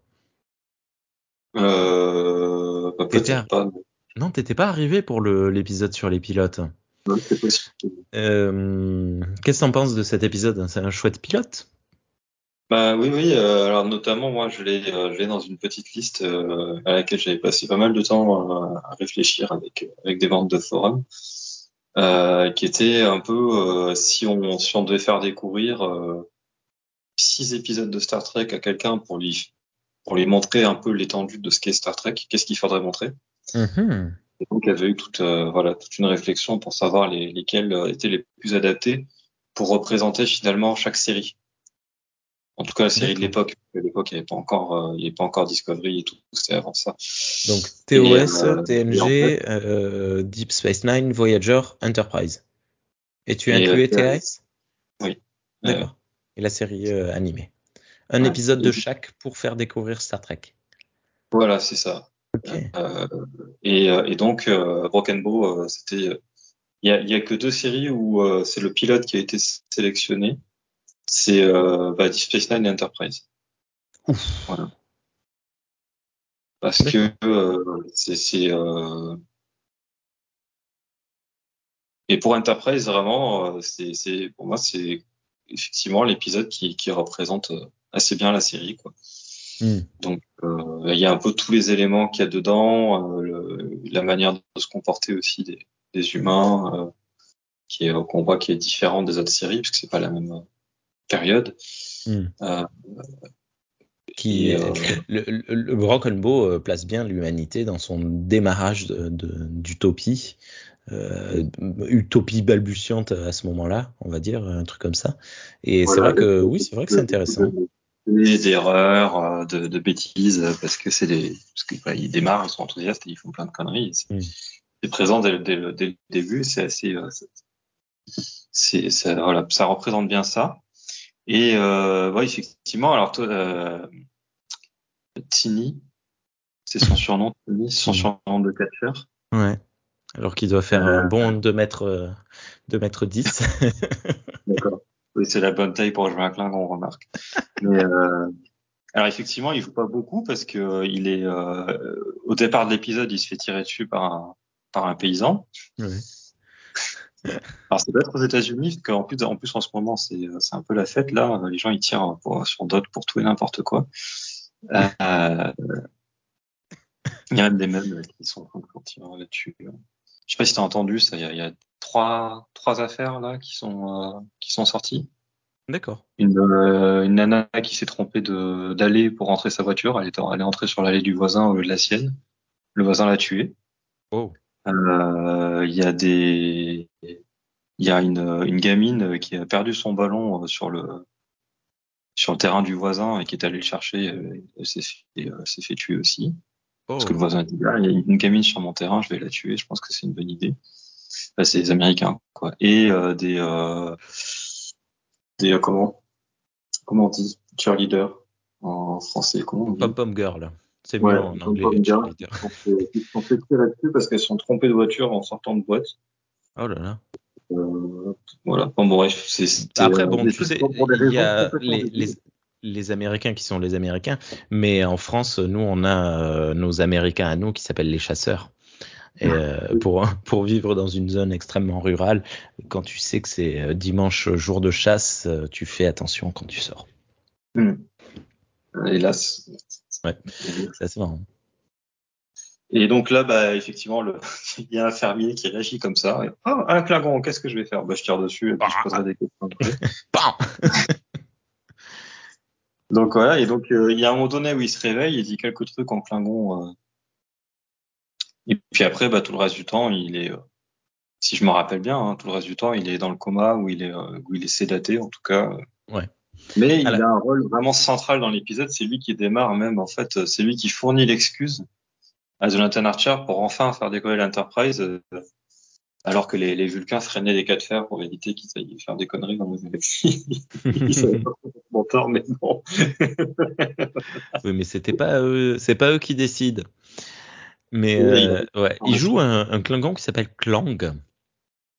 euh, bah, peut-être pas. Non, t'étais pas arrivé pour l'épisode sur les pilotes. Non, c'est possible. Euh, Qu'est-ce que t'en penses de cet épisode? C'est un chouette pilote? Bah oui, oui. Euh, alors notamment, moi, je l'ai, euh, je l'ai dans une petite liste euh, à laquelle j'avais passé pas mal de temps à réfléchir avec avec des ventes de forums, qui était un peu si on si on devait faire découvrir six épisodes de Star Trek à quelqu'un pour lui pour lui montrer un peu l'étendue de ce qu'est Star Trek, qu'est-ce qu'il faudrait montrer. Mm-hmm. Et donc, il y avait eu toute voilà toute une réflexion pour savoir les, lesquels étaient les plus adaptés pour représenter finalement chaque série. En tout cas, la série de l'époque. À l'époque, il n'y avait pas encore, euh, il y avait pas encore Discovery et tout. C'était avant ça. Donc TOS, euh, TNG, euh, Deep Space Nine, Voyager, Enterprise. Et tu as inclus TAS Oui. D'accord. Et la série animée. Un épisode de chaque pour faire découvrir Star Trek. Voilà, c'est ça. Et, et, donc, Broken Bow, c'était. Il y a, y a, que deux séries où c'est le pilote qui a été sélectionné c'est euh, bah, Deep Space Nine et Enterprise. Voilà. Parce que euh, c'est euh... et pour Enterprise vraiment euh, c'est pour moi c'est effectivement l'épisode qui, qui représente euh, assez bien la série quoi. Hmm. Donc euh, il y a un peu tous les éléments qu'il y a dedans, le, la manière de se comporter aussi des, des humains, qui est qu'on voit qui est différent des autres séries puisque c'est pas la même période. Hmm. Euh, qui euh, [LAUGHS] le, le, Broken Bow euh, place bien l'humanité dans son démarrage d'utopie, euh, utopie balbutiante à ce moment-là, on va dire un truc comme ça. Et c'est vrai que oui, c'est vrai que c'est intéressant. Des erreurs, de, de, bêtises, parce que c'est des, parce qu'ils bah, démarrent, ils sont enthousiastes et ils font plein de conneries. C'est hmm. présent dès, dès, dès, le début, c'est assez, c'est, voilà, ça représente bien ça. Et euh, ouais, effectivement, alors toi, euh, Tini, c'est son surnom, Tini, son surnom de catcheur. Ouais. Alors qu'il doit faire un euh, bon 2 mètres, 2 mètres [LAUGHS] 10. D'accord. Oui, c'est la bonne taille pour jouer un Klingon, on remarque. Mais euh, alors effectivement, il joue pas beaucoup parce que euh, il est euh, au départ de l'épisode, il se fait tirer dessus par un par un paysan. Alors c'est peut-être aux États-Unis, parce qu'en plus, en plus en ce moment c'est un peu la fête là. Les gens ils tirent pour, sur d'autres pour tout et n'importe quoi. Euh, il y a même des mèmes qui sont en train là-dessus. Je sais pas si t'as entendu ça. Il y a, il y a trois trois affaires là qui sont euh, qui sont sorties. D'accord. Une, euh, une nana qui s'est trompée de d'aller pour rentrer sa voiture. Elle est, elle est entrée sur l'allée du voisin au lieu de la sienne. Le voisin l'a tuée. Oh. Euh, il y a des, il y a une, une gamine qui a perdu son ballon euh, sur le sur le terrain du voisin et qui est allée le chercher. Euh, elle s'est fait, fait, tuer aussi. Parce que le oh. voisin a dit ah, il y a une gamine sur mon terrain, je vais la tuer. Je pense que c'est une bonne idée. Enfin, c'est les Américains quoi. Et euh, des des comment comment on dit cheerleader en français comment Pom pom girl. C'est mieux en anglais. Ils sont fait tirer là-dessus parce qu'elles sont trompées de voiture en sortant de boîte. Oh là là. Euh, voilà. Bon, bref, c'est. Après, bon, tu sais, il y a les, les, les, Américains qui sont les Américains, mais en France, nous, on a euh, nos Américains à nous qui s'appellent les chasseurs. Et, euh, pour, pour vivre dans une zone extrêmement rurale, quand tu sais que c'est euh, dimanche jour de chasse, euh, tu fais attention quand tu sors. Hmm. Hélas, Ouais, c'est assez marrant. Et donc là, bah, effectivement, le... [LAUGHS] il y a un fermier qui réagit comme ça. Ah, un Klingon, qu'est-ce que je vais faire? Bah, Je tire dessus et puis je poserai des questions. [LAUGHS] [LAUGHS] donc voilà, et donc euh, il y a un moment donné où il se réveille, il dit quelques trucs en Klingon. Euh... Et puis après, bah, tout le reste du temps, il est, euh, si je me rappelle bien, hein, tout le reste du temps, il est dans le coma ou il est, où il est sédaté, en tout cas. Ouais. Mais il a un rôle vraiment central dans l'épisode. C'est lui qui démarre même, en fait, c'est lui qui fournit l'excuse à Jonathan Archer pour enfin faire décoller l'Enterprise, euh, alors que les, les Vulcains freinaient les cas de fer pour éviter qu'ils aillent faire des conneries dans les galaxies. [LAUGHS] Ils savaient pas complètement tort, mais bon. [LAUGHS] oui, mais c'était pas eux, c'est pas eux qui décident. Mais euh, ouais, il joue un, un Klingon qui s'appelle Klang.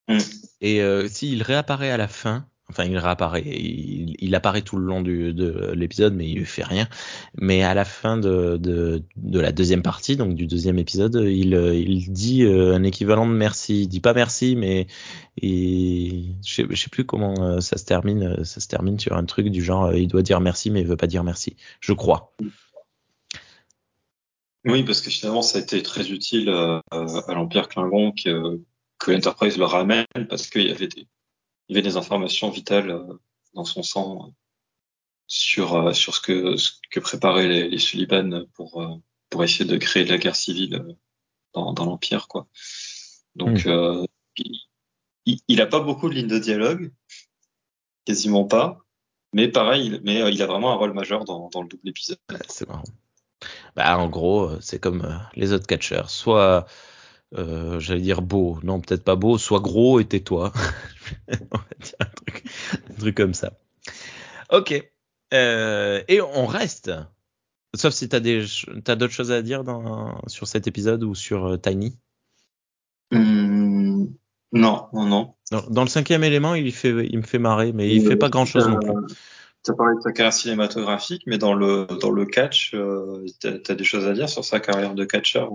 Mm. Et euh, s'il réapparaît à la fin, enfin il réapparaît, il, apparaît tout le long de l'épisode, mais il fait rien. Mais à la fin de, la deuxième partie, donc du deuxième épisode, il, dit euh, un équivalent de merci. Il dit pas merci, mais je, sais, je sais plus comment euh, ça se termine. euh, Ça se termine sur un truc du genre, il doit dire merci, mais il veut pas dire merci. Je crois. Oui, parce que finalement, ça a été très utile à l'Empire Klingon que, que l'Enterprise le ramène parce qu'il y avait des, il y avait des informations vitales euh, dans son sang euh, sur euh, sur ce que ce que préparaient les, les Sullivan pour pour essayer de créer de la guerre civile dans, dans l'Empire, quoi. Donc, Mm. euh, il, il a pas beaucoup de lignes de dialogue, quasiment pas. Mais pareil, il, mais il a vraiment un rôle majeur dans, dans le double épisode. Ouais, C'est marrant. Bah, en gros, c'est comme les autres catcheurs. Soit, euh, j'allais dire beau, non, peut-être pas beau, soit gros et tais-toi. [LAUGHS] on va dire un truc, un truc comme ça. Ok. Euh, et on reste. Sauf si t'as des, t'as d'autres choses à dire dans, sur cet épisode ou sur euh, Tiny? Hum, non, non, non. Dans, dans le cinquième élément, il fait, il me fait marrer, mais il fait pas grand chose non plus. Tu as parlé de sa carrière cinématographique, mais dans le dans le catch, euh, t'as as des choses à dire sur sa carrière de catcheur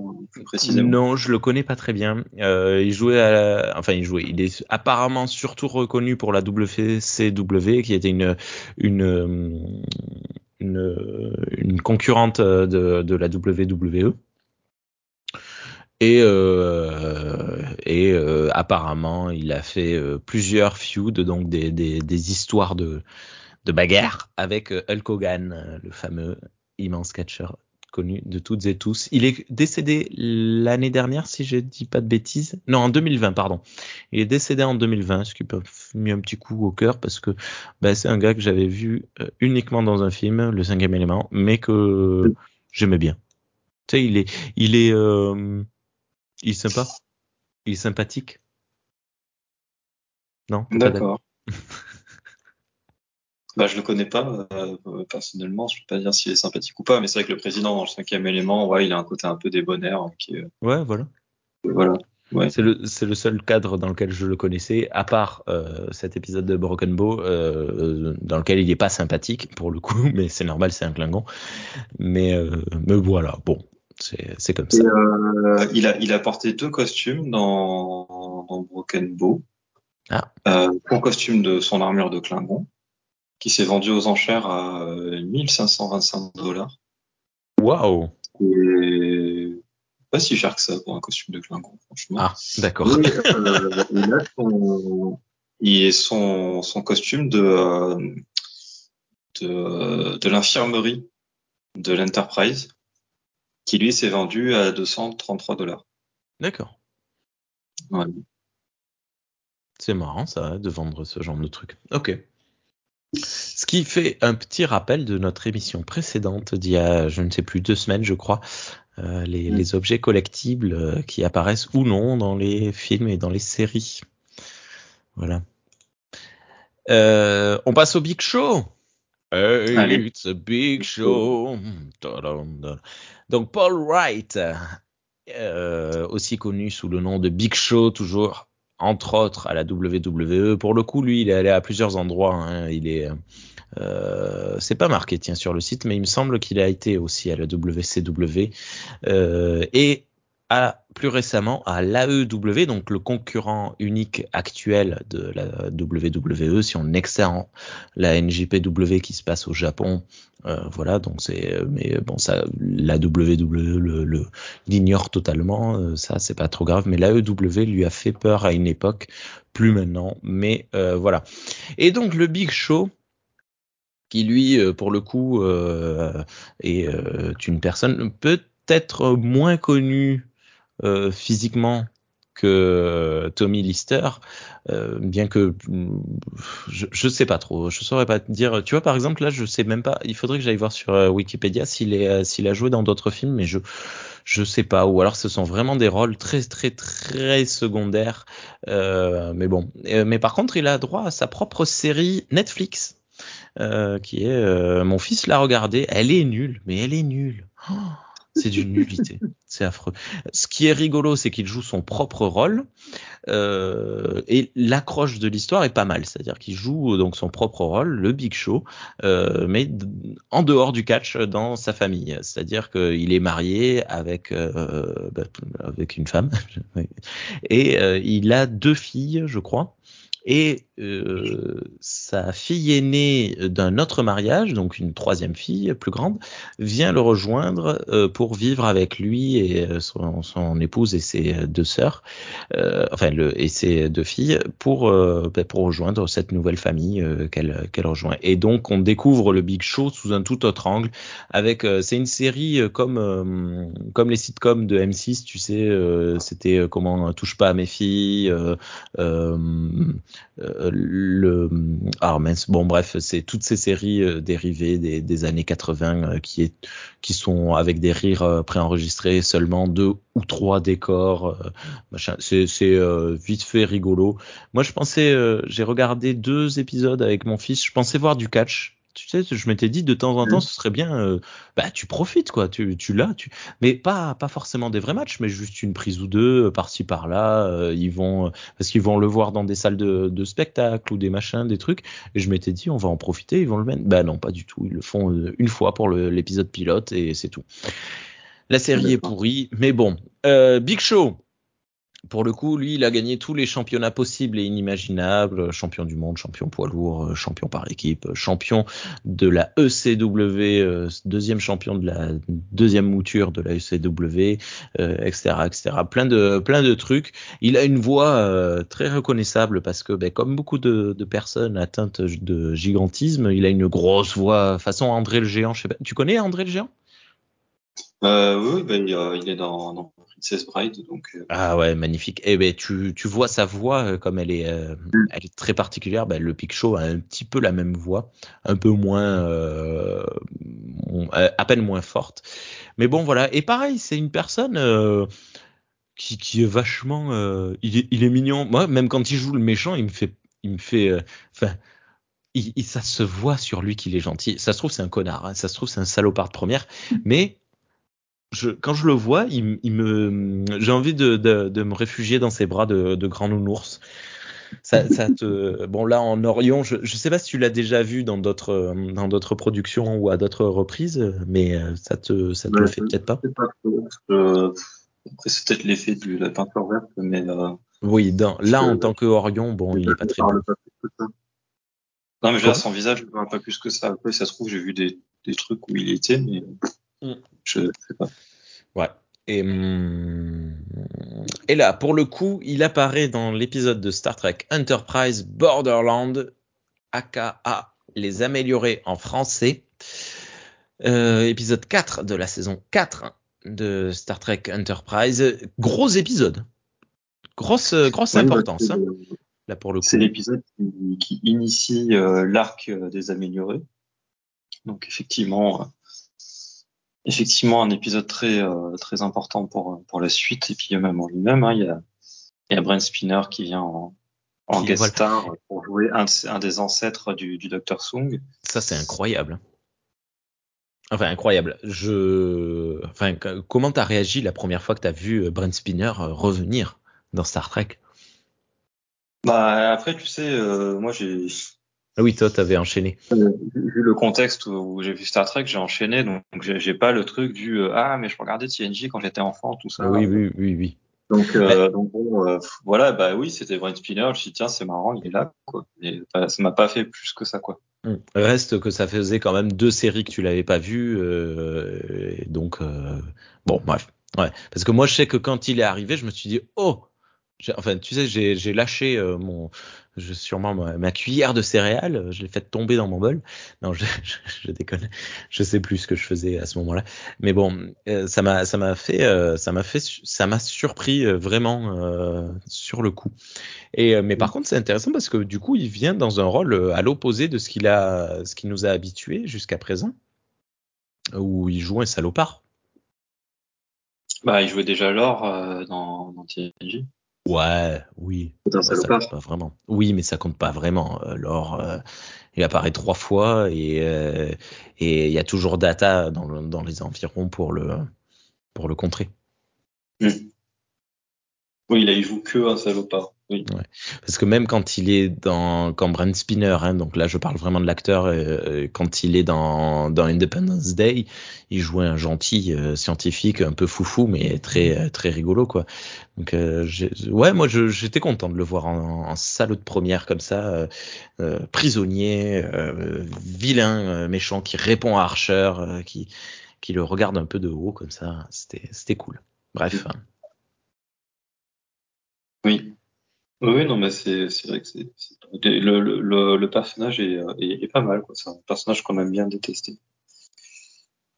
précisément? Non, je le connais pas très bien. Euh, il jouait enfin il jouait. Il est apparemment surtout reconnu pour la WCW, qui était une une une, une concurrente de, de la WWE. Et, euh, et euh, apparemment, il a fait euh, plusieurs feuds, donc des, des, des histoires de, de bagarre avec euh, Hulk Hogan, euh, le fameux immense catcheur connu de toutes et tous. Il est décédé l'année dernière, si je dis pas de bêtises. Non, en 2020, pardon. Il est décédé en 2020, ce qui m'a mis un petit coup au cœur parce que bah, c'est un gars que j'avais vu euh, uniquement dans un film, Le Cinquième Élément, mais que j'aimais bien. Tu sais, il est, il est, euh, il est sympa, il est sympathique. Non D'accord. [LAUGHS] bah, je le connais pas euh, personnellement, je peux pas dire s'il est sympathique ou pas, mais c'est vrai que le président dans le cinquième élément, ouais, il a un côté un peu débonnaire hein, qui est, Ouais, voilà. voilà. Ouais. C'est le, c'est le seul cadre dans lequel je le connaissais, à part euh, cet épisode de Broken Bow, euh, dans lequel il n'est pas sympathique pour le coup, [LAUGHS] mais c'est normal, c'est un Klingon. Mais, euh, mais voilà, bon, c'est, c'est comme Et, ça. euh, il a il a porté deux costumes dans dans Broken Bow. Ah. Euh, un costume de son armure de Klingon qui s'est vendu aux enchères à euh, 1525 dollars. Waouh! Et pas si cher que ça pour un costume de Klingon, franchement. Ah, d'accord. Et, euh, il a son, son, son costume de, euh, de, de l'infirmerie de l'Enterprise, qui lui s'est vendu à 233 dollars. D'accord. Ouais. C'est marrant ça, de vendre ce genre de truc. Ok. Ce qui fait un petit rappel de notre émission précédente d'il y a, je ne sais plus, deux semaines, je crois, euh, les, Mm. les objets collectibles euh, qui apparaissent ou non dans les films et dans les séries. Voilà. Euh, on passe au Big Show. Hey, Allez. it's a big show. Donc Paul Wright, euh, aussi connu sous le nom de Big Show, toujours entre autres à la WWE. Pour le coup, lui, il est allé à plusieurs endroits. hein. Il est, euh, c'est pas marqué tiens sur le site, mais il me semble qu'il a été aussi à la WCW plus récemment à l'AEW, donc le concurrent unique actuel de la WWE, si on externe la NJPW qui se passe au Japon. Euh, voilà, donc c'est, mais bon, ça, la WWE l'ignore totalement, euh, ça c'est pas trop grave, mais l'AEW lui a fait peur à une époque, plus maintenant, mais euh, voilà. Et donc le Big Show, qui lui, pour le coup, est une personne peut-être moins connue physiquement que Tommy Lister, euh, bien que mm, je, je sais pas trop, je saurais pas te dire. Tu vois, par exemple, là, je sais même pas. Il faudrait que j'aille voir sur euh, Wikipédia s'il euh, a joué dans d'autres films, mais je je sais pas. Ou alors, ce sont vraiment des rôles très très très secondaires. Euh, mais bon, Euh, mais par contre, il a droit à sa propre série Netflix. euh, qui est euh, mon fils l'a regardée, elle est nulle, mais elle est nulle. Oh, C'est d'une nullité. C'est affreux. Ce qui est rigolo, c'est qu'il joue son propre rôle euh, et l'accroche de l'histoire est pas mal. C'est-à-dire qu'il joue donc son propre rôle, le Big Show, euh, mais en dehors du catch dans sa famille. C'est-à-dire qu'il est marié avec euh, bah, avec une femme [LAUGHS] et euh, il a deux filles, je crois et euh, sa fille aînée d'un autre mariage, donc une troisième fille plus grande, vient le rejoindre euh, pour vivre avec lui et euh, son, son épouse et ses deux sœurs, euh, enfin le, et ses deux filles, pour ben, pour rejoindre cette nouvelle famille qu'elle qu'elle rejoint. Et donc on découvre le Big Show sous un tout autre angle. Avec c'est une série comme comme les sitcoms de M6, tu sais, c'était comment touche pas à mes filles. Euh, le ah bon bref c'est toutes ces séries euh, dérivées des, années 80 euh, qui est qui sont avec des rires préenregistrés seulement deux ou trois décors machin. C'est vite fait rigolo. Moi je pensais j'ai regardé deux épisodes avec mon fils. Je pensais voir du catch tu sais, je m'étais dit de temps en temps, mmh. ce serait bien, euh, bah tu profites quoi, tu, tu l'as, tu, mais pas pas forcément des vrais matchs, mais juste une prise ou deux euh, par-ci par-là. Euh, ils vont parce qu'ils vont le voir dans des salles de, de spectacle ou des machins, des trucs. Et je m'étais dit, on va en profiter, ils vont le mettre. Bah non, pas du tout. Ils le font une fois pour l'épisode pilote et c'est tout. La série est pourrie, mais bon. Big Show, pour le coup, lui, il a gagné tous les championnats possibles et inimaginables, champion du monde, champion poids lourd, euh, champion par équipe, champion de la ECW, euh, deuxième champion de la deuxième mouture de la ECW, etc., etc. Plein de plein de trucs. Il a une voix euh, très reconnaissable parce que, ben, comme beaucoup de, personnes atteintes de gigantisme, il a une grosse voix façon André le Géant. Tu connais André le Géant? Oui, ben, il est dans donc. Euh, ah ouais, magnifique. Et eh ben tu, tu vois sa voix euh, comme elle est, euh, mm. elle est très particulière. Ben, le Pic Show a un petit peu la même voix, un peu moins, à peine moins forte. Mais bon voilà. Et pareil, c'est une personne. Qui, qui, est vachement il, est, il est mignon moi même quand il joue le méchant il me fait il me fait enfin il, ça se voit sur lui qu'il est gentil ça se trouve c'est un connard hein. ça se trouve c'est un salopard de première mais je, quand je le vois, il, il me, j'ai envie de, de, de, me réfugier dans ses bras de, de grand nounours. Ça, ça te, bon là en Orion, je, je sais pas si tu l'as déjà vu dans d'autres, dans d'autres productions ou à d'autres reprises, mais euh, ça te, ça te le fait peut-être pas? pas euh, après c'est peut-être l'effet de la peinture verte, mais. Euh, oui, dans, là en tant que Orion, bon, il est pas très bon. Non mais là son visage, je vois pas plus que ça. Après ça se trouve j'ai vu des, des trucs où il était, mais. Mm. Je sais pas. Ouais. Et, hum, et là, pour le coup, il apparaît dans l'épisode de Star Trek Enterprise Borderland, aka Les Améliorés en français. Euh, épisode 4 de la saison 4 de Star Trek Enterprise. Gros épisode. Grosse, grosse importance. Hein, là pour le C'est l'épisode qui, initie euh, l'arc euh, des Améliorés. Donc effectivement, effectivement un épisode très euh, très important pour pour la suite et puis même en lui-même. Hein, il y a il y a Brent Spinner qui vient en, en guest star pour jouer un, un des ancêtres du, du Dr Sung. Ça c'est incroyable. Enfin incroyable. Je, enfin comment t'as réagi la première fois que t'as vu euh, Brent Spinner euh, revenir dans Star Trek? Bah après tu sais, euh, moi j'ai ah oui, toi, t'avais enchaîné. Euh, vu le contexte où j'ai vu Star Trek, j'ai enchaîné, donc j'ai pas le truc du euh, ah mais je regardais TNG quand j'étais enfant, tout ça. Oui, oui, oui, oui. Donc, euh, donc bon, voilà, bah oui, c'était Brent Spinner. Je me suis dit tiens, c'est marrant, il est là, quoi. Mais ça m'a pas fait plus que ça, quoi. Hmm. Reste que ça faisait quand même deux séries que tu l'avais pas vues, donc bon, bref. Ouais, parce que moi, je sais que quand il est arrivé, je me suis dit oh enfin, tu sais, j'ai lâché euh, mon, je, sûrement ma, cuillère de céréales, je l'ai fait tomber dans mon bol. Non, je, [LAUGHS] je, je, déconne, je sais plus ce que je faisais à ce moment-là. Mais bon, euh, ça m'a, ça m'a fait, euh, ça m'a fait, ça m'a surpris vraiment sur le coup. Et mais par contre, c'est intéressant parce que du coup, il vient dans un rôle à l'opposé de ce qu'il a, ce qui nous a habitués jusqu'à présent, où il joue un salopard. Bah, il jouait déjà l'or dans, dans TNG. Ouais, oui. ça, compte pas vraiment. Oui, mais ça compte pas vraiment. Alors, euh, il apparaît trois fois et euh, et il y a toujours data dans, dans les environs pour le pour le contrer. Mm. Oui, là, il joue que un salopard. Oui. Ouais. Parce que même quand il est dans, quand Brent Spinner, hein, donc là je parle vraiment de l'acteur, euh, quand il est dans, dans Independence Day, il jouait un gentil euh, scientifique un peu foufou, mais très très rigolo quoi. Donc euh, ouais, moi j'étais content de le voir en, en, salaud de première comme ça, euh, euh, prisonnier, vilain, méchant, qui répond à Archer, qui qui le regarde un peu de haut comme ça. C'était c'était cool. Bref. Oui. Oui, non, mais c'est vrai que le, personnage est, pas mal. C'est un personnage qu'on aime bien détester.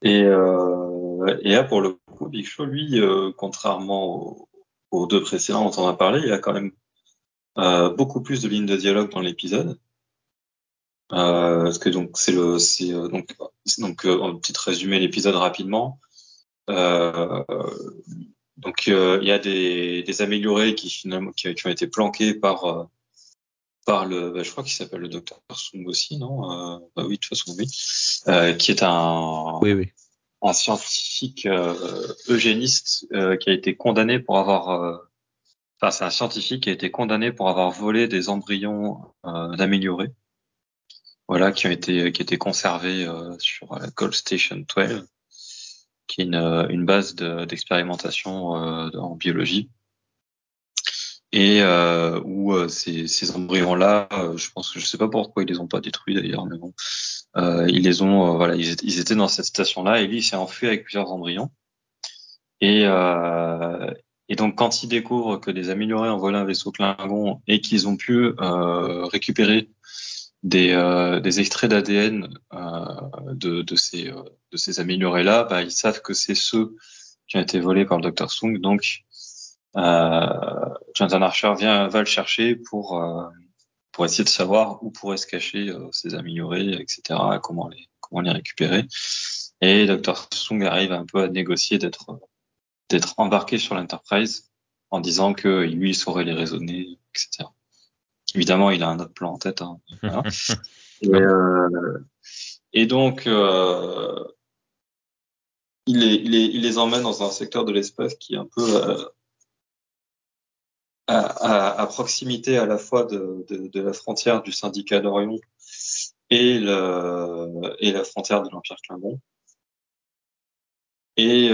Et, euh, là, pour le coup, Big Show, lui, euh, contrairement aux, deux précédents dont on a parlé, il a quand même euh, beaucoup plus de lignes de dialogue dans l'épisode. Parce que donc c'est le c'est donc donc un petit résumé l'épisode rapidement. Donc euh, il y a des, des améliorés qui finalement qui, qui, ont été planqués par euh, par le, bah, je crois qu'il s'appelle le docteur Sung aussi, non euh, bah Oui, de toute façon oui, euh, qui est un oui, oui. un scientifique eugéniste qui a été condamné pour avoir Enfin, c'est un scientifique qui a été condamné pour avoir volé des embryons d'améliorés, voilà, qui ont été qui étaient conservés sur la Gold Station 12 qui est une, une base d'expérimentation euh, en biologie. Et euh, où euh, ces, ces embryons-là, euh, je pense que je sais pas pourquoi ils les ont pas détruits d'ailleurs, mais bon, ils les ont, voilà, ils, étaient dans cette station-là et lui il s'est enfui avec plusieurs embryons. Et, et donc, quand ils découvrent que des améliorés ont volé un vaisseau Klingon et qu'ils ont pu euh, récupérer des, euh, des extraits d'ADN euh, de, de, ces, euh, de ces améliorés-là, bah, ils savent que c'est ceux qui ont été volés par le docteur Sung. Donc, euh, Jonathan Archer vient, va le chercher pour, pour essayer de savoir où pourraient se cacher ces améliorés, etc., comment les, comment les récupérer. Et Dr. Sung arrive un peu à négocier d'être d'être embarqué sur l'Enterprise en disant que lui saurait les raisonner, etc. Évidemment, il a un autre plan en tête. Hein. [LAUGHS] Voilà. et, euh, et, donc, euh, il, les, il, les, il, les, emmène dans un secteur de l'espace qui est un peu euh, à, à, à, proximité à la fois de, de, de la frontière du syndicat d'Orion et, le, et la frontière de l'Empire Klingon. Et,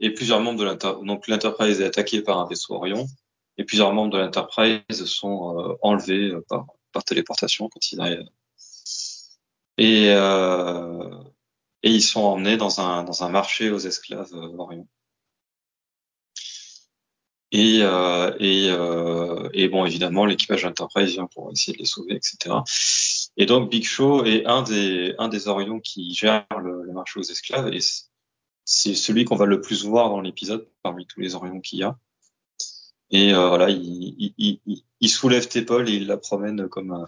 et plusieurs membres de l'Enterprise, est attaquée par un vaisseau Orion et plusieurs membres de l'Enterprise sont euh, enlevés euh, par, par téléportation quand ils arrivent. Et, euh, et ils sont emmenés dans un, dans un marché aux esclaves Orion. Et, euh, et, euh, et, bon, évidemment, l'équipage d'Enterprise vient pour essayer de les sauver, etc. Et donc, Big Show est un des, un des Orions qui gère le, le marché aux esclaves et c'est celui qu'on va le plus voir dans l'épisode parmi tous les Orions qu'il y a. Et euh, voilà, il, il, il, il, soulève Tépol et il la promène comme un.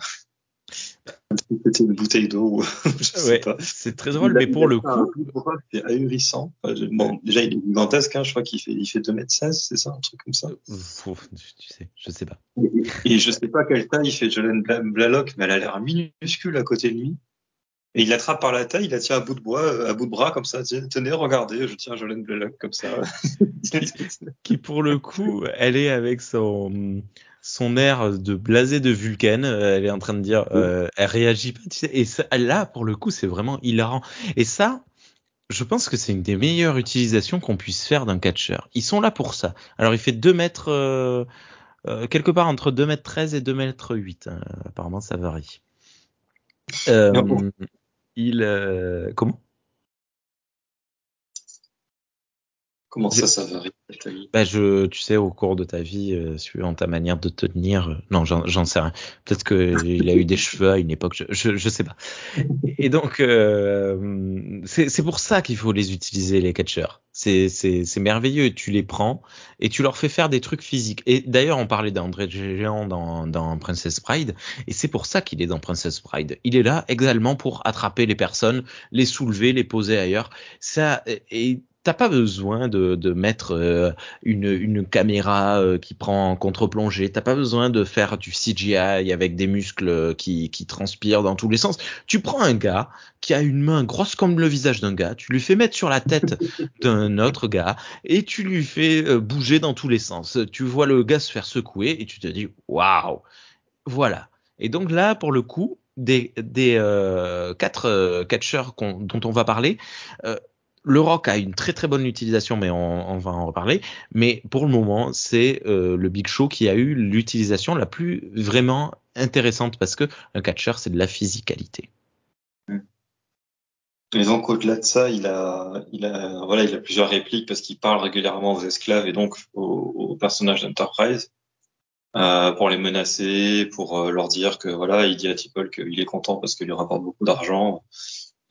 C'était [LAUGHS] une bouteille d'eau. [LAUGHS] ouais, c'est très drôle, mais pour le coup. C'est ahurissant. Bon, déjà, il est gigantesque, hein, je crois qu'il fait, il fait 2m16, c'est ça, un truc comme ça. tu sais, je sais pas. Et, et je sais pas quelle taille il fait Jolene Blalock, mais elle a l'air minuscule à côté de lui. Et il l'attrape par la taille, il la tient à bout de bois, à bout de bras comme ça. Tenez, regardez, je tiens Jolene Blalock comme ça. [LAUGHS] qui, pour le coup, elle est avec son son air de blasé de Vulcaine. Elle est en train de dire, euh, elle réagit pas. Tu sais, et ça, là, pour le coup, c'est vraiment hilarant. Et ça, je pense que c'est une des meilleures utilisations qu'on puisse faire d'un catcheur. Ils sont là pour ça. Alors, il fait 2 mètres, euh, euh, quelque part entre 2 mètres 13 et 2 mètres 8. Hein. Apparemment, ça varie. Euh, il euh, comment? Comment ça, ça varie bah je, tu sais, au cours de ta vie, euh, suivant ta manière de te tenir, euh, non, j'en sais rien. Peut-être qu'il a eu des cheveux à une époque, je, je, je sais pas. Et donc, euh, c'est pour ça qu'il faut les utiliser, les catcheurs. C'est merveilleux. Tu les prends et tu leur fais faire des trucs physiques. Et d'ailleurs, on parlait d'André Géant dans, dans Princess Bride, et c'est pour ça qu'il est dans Princess Bride. Il est là également pour attraper les personnes, les soulever, les poser ailleurs. Ça, et T'as pas besoin de, de mettre euh, une, une caméra euh, qui prend en contre-plongée. T'as pas besoin de faire du CGI avec des muscles qui, qui transpirent dans tous les sens. Tu prends un gars qui a une main grosse comme le visage d'un gars, tu lui fais mettre sur la tête [LAUGHS] d'un autre gars et tu lui fais euh, bouger dans tous les sens. Tu vois le gars se faire secouer et tu te dis waouh, voilà. Et donc là, pour le coup, des, des euh, quatre euh, catcheurs dont on va parler, euh, le rock a une très très bonne utilisation, mais on, va en reparler. Mais pour le moment, c'est euh, le Big Show qui a eu l'utilisation la plus vraiment intéressante parce que un catcheur, c'est de la physicalité. Et donc au-delà de ça, il a, il a, voilà, il a plusieurs répliques parce qu'il parle régulièrement aux esclaves et donc aux, aux personnages d'Enterprise euh, pour les menacer, pour euh, leur dire que voilà, il dit à Tipple qu'il est content parce qu'il lui rapporte beaucoup d'argent.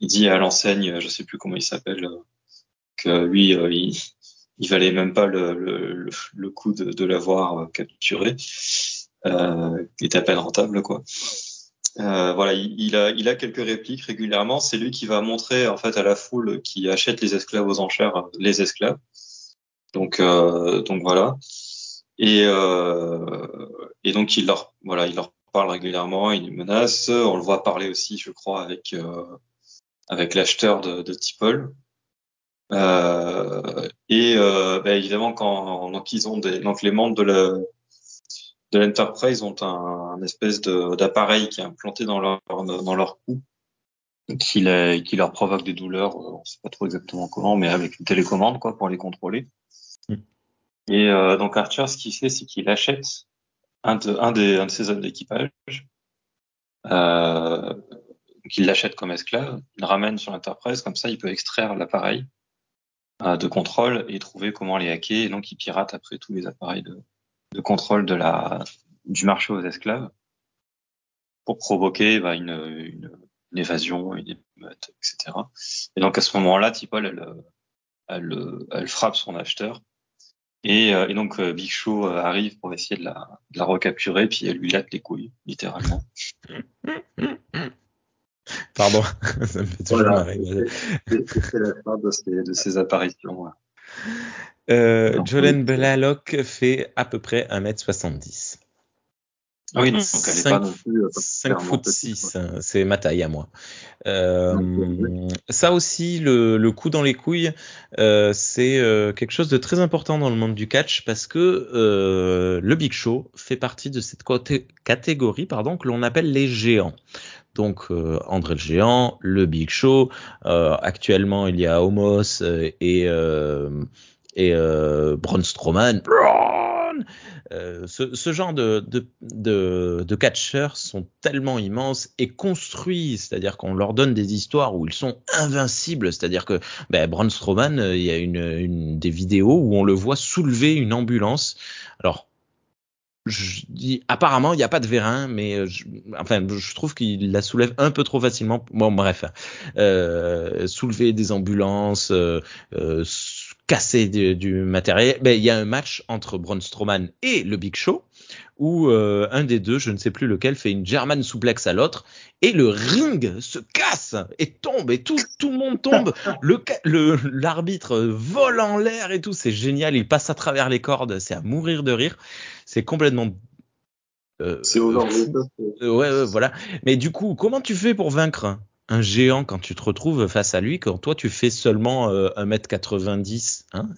Il dit à l'enseigne, je sais plus comment il s'appelle, que lui, euh, il, il valait même pas le, le, le coup de, de l'avoir capturé, euh, qui était à peine rentable quoi. Euh, voilà, il, a, il a quelques répliques régulièrement. C'est lui qui va montrer en fait à la foule qui achète les esclaves aux enchères les esclaves. Donc, euh, donc voilà. Et, euh, et donc il leur, voilà, il leur parle régulièrement, il les menace. On le voit parler aussi, je crois, avec euh, avec l'acheteur de, de Tipple. Euh, et euh, ben évidemment, quand donc ils ont des, donc les membres de la de l'Enterprise ont un, un espèce d'appareil qui est implanté dans leur dans leur cou qui, les, qui leur provoque des douleurs, on sait pas trop exactement comment, mais avec une télécommande quoi pour les contrôler. Mm. Et euh, donc Archer, ce qu'il fait, c'est qu'il achète un de, un, des, un de ses hommes d'équipage, euh, qu'il l'achète comme esclave, il ramène sur l'Enterprise, comme ça il peut extraire l'appareil euh, de contrôle et trouver comment les hacker, et donc il pirate après tous les appareils de, contrôle du marché aux esclaves pour provoquer bah, une, une, une, évasion, une émeute, etc. Et donc à ce moment-là, Tipol, elle, elle, elle, frappe son acheteur. Et, et donc Big Show arrive pour essayer de la, de la recapturer, puis elle lui latte les couilles, littéralement. [LAUGHS] [LAUGHS] Pardon, [LAUGHS] ça me fait toujours voilà. marrer. C'est la fin de ces, de ces apparitions. Euh, Jolene Blalock fait à peu près 1m70. Ah oui, donc elle 5, est pas non plus, 5 foot 6, c'est ma taille à moi. Euh, ça aussi, le, le, coup dans les couilles, euh, c'est euh, quelque chose de très important dans le monde du catch parce que euh, le Big Show fait partie de cette catégorie pardon, que l'on appelle les géants. Donc euh, André le géant, le Big Show. Euh, actuellement, il y a Homos et et Braun Strowman. Euh, ce, ce, genre de, de, de, de catcheurs sont tellement immenses et construits, c'est-à-dire qu'on leur donne des histoires où ils sont invincibles, c'est-à-dire que ben, Braun Strowman, euh, il y a une, une, des vidéos où on le voit soulever une ambulance. Alors, je dis, apparemment, il n'y a pas de vérin, mais je, enfin, je trouve qu'il la soulève un peu trop facilement. Bon, bref, euh, soulever des ambulances, euh, euh, casser du, du matériel. Ben, il y a un match entre Braun Strowman et le Big Show où euh, un des deux, je ne sais plus lequel, fait une German souplex à l'autre et le ring se casse et tombe et tout, tout le monde tombe. [LAUGHS] le l'arbitre vole en l'air et tout, c'est génial. Il passe à travers les cordes, c'est à mourir de rire. C'est complètement euh, c'est ouais, ouais, voilà. Mais du coup, comment tu fais pour vaincre? Un géant quand tu te retrouves face à lui quand toi tu fais seulement euh, 1m90 hein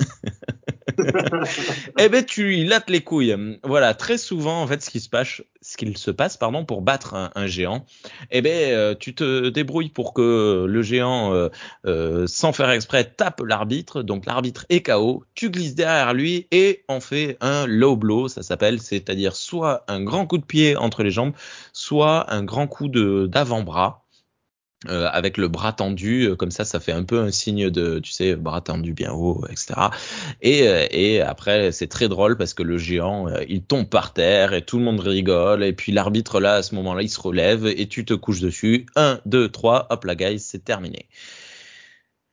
[LAUGHS] Eh ben tu lui lattes les couilles. Voilà, très souvent en fait ce qui se passe ce qu'il se passe pardon pour battre un, un géant, eh ben euh, tu te débrouilles pour que le géant euh, euh, sans faire exprès tape l'arbitre, donc l'arbitre est KO, tu glisses derrière lui et on fait un low blow, ça s'appelle, c'est-à-dire soit un grand coup de pied entre les jambes, soit un grand coup de d'avant-bras euh, avec le bras tendu, euh, comme ça, ça fait un peu un signe de, tu sais, bras tendu bien haut, etc. Et, euh, et après, c'est très drôle parce que le géant, euh, il tombe par terre et tout le monde rigole. Et puis l'arbitre, là, à ce moment-là, il se relève et tu te couches dessus. Un, deux, trois, hop là, guys, c'est terminé.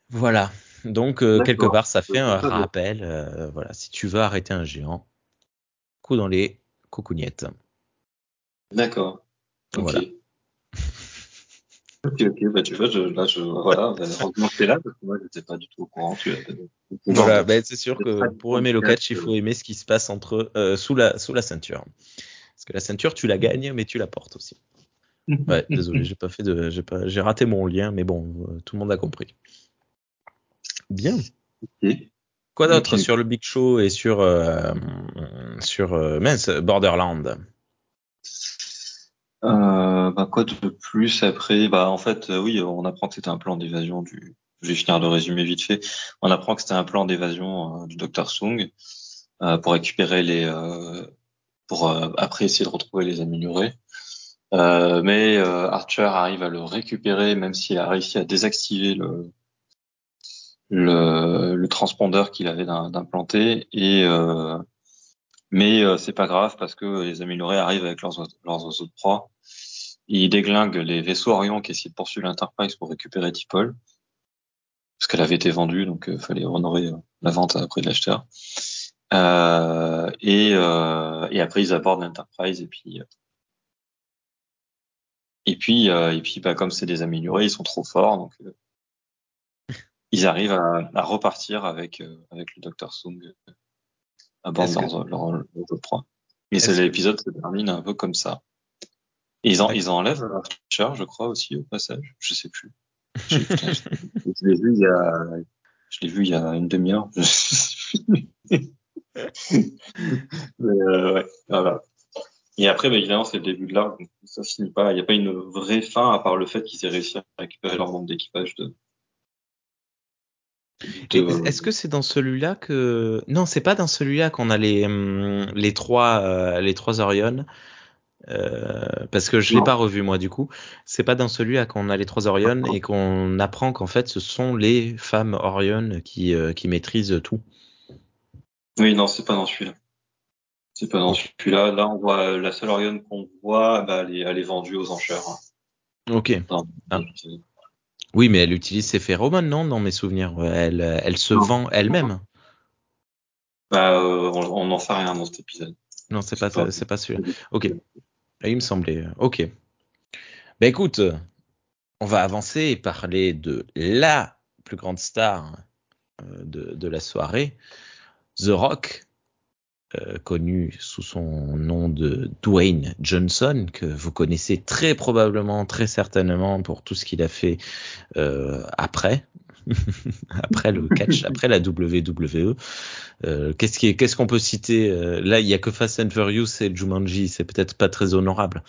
Voilà. Donc, quelque part, ça fait un rappel. voilà. Si tu veux arrêter un géant, coup dans les coucougnettes. D'accord. Okay. Ok, ok, bah tu vois, je, là, je, voilà, bah, heureusement que t'es là, parce que moi, j'étais pas du tout au courant. Tu voilà, bah, c'est sûr que pour aimer le catch, il faut aimer ce qui se passe entre, euh, sous, la, sous la ceinture. Parce que la ceinture, tu la gagnes, mais tu la portes aussi. Ouais, [LAUGHS] désolé, j'ai pas fait de, j'ai pas, j'ai raté mon lien, mais bon, euh, tout le monde a compris. Bien. Okay. Quoi d'autre okay. sur le Big Show et sur euh, sur euh, mince, Borderland? Euh, bah, quoi de plus après Bah en fait, euh, oui, on apprend que c'était un plan d'évasion du. Je vais finir de résumer vite fait. On apprend que c'était un plan d'évasion euh, du Dr Sung pour récupérer les, pour après essayer de retrouver les améliorés. mais Archer arrive à le récupérer, même s'il a réussi à désactiver le le, le transpondeur qu'il avait d'implanter et mais euh, c'est pas grave parce que les améliorés arrivent avec leurs, leurs oiseaux de proie. Ils déglinguent les vaisseaux Orion qui essaient de poursuivre l'Enterprise pour récupérer Tipol. Parce qu'elle avait été vendue, donc il euh, fallait honorer euh, la vente après de l'acheteur. Euh, et, euh, et après ils abordent l'Enterprise et puis et puis et puis bah, comme c'est des améliorés, ils sont trop forts donc ils arrivent à, à repartir avec avec le Dr Sung à bord de leur, leur, leur proie. Mais c'est l'épisode se termine un peu comme ça. Et ils, en, ils enlèvent Archer, je crois aussi au passage. Je sais plus. [LAUGHS] je, l'ai vu il y a, je l'ai vu il y a une demi-heure. [LAUGHS] Euh, ouais, voilà. Et après, bah, évidemment, c'est le début de l'arc, donc ça finit pas. Il n'y a pas une vraie fin à part le fait qu'ils aient réussi à récupérer leur membre d'équipage de, est-ce que c'est dans celui-là que non, c'est pas dans celui-là qu'on a les hum, les trois euh, les trois Orion euh, parce que je l'ai pas revu moi du coup. C'est pas dans celui-là qu'on a les trois Orion et qu'on apprend qu'en fait ce sont les femmes Orion qui euh, qui maîtrisent tout. Oui, non, c'est pas dans celui-là. C'est pas dans celui-là. Là, on voit la seule Orion qu'on voit, bah, elle, est, elle est vendue aux enchères. Ok. Dans, ah. Oui, mais elle utilise ses phéromones, non, dans mes souvenirs. Elle, elle se non. vend elle-même. Bah, euh, on n'en fait rien dans cet épisode. Non, c'est pas, pas celui-là. Ok. Il me semblait. Ok. Bah écoute, on va avancer et parler de la plus grande star euh, de, de la soirée, The Rock, euh, connu sous son nom de Dwayne Johnson, que vous connaissez très probablement, très certainement pour tout ce qu'il a fait euh, après, [LAUGHS] après le catch, après la WWE. Euh, qu'est-ce qu'on qu'est-ce qu'on peut citer euh, Là, il y a que Fast and Furious et Jumanji, c'est peut-être pas très honorable.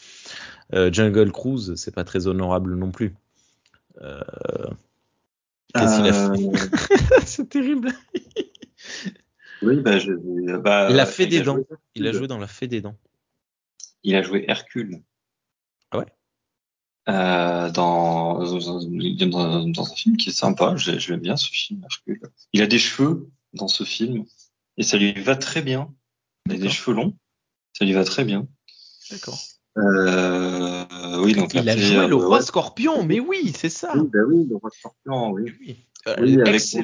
Euh, Jungle Cruise, c'est pas très honorable non plus. Qu'est-ce qu'il a fait? [LAUGHS] C'est terrible. Oui, bah, je, bah, la Fée des Dents. Il a joué dans La Fée des Dents. Il a joué Hercule. Ah ouais? Euh, dans, dans, dans, un film qui est sympa. L'aime bien ce film, Hercule. Il a des cheveux dans ce film et ça lui va très bien. Il a des cheveux longs. Ça lui va très bien. D'accord. Euh, oui, donc il a joué euh, le roi ouais. scorpion, mais oui, c'est ça. Oui, bah oui, le roi scorpion, oui. oui. Euh, oui, avec son,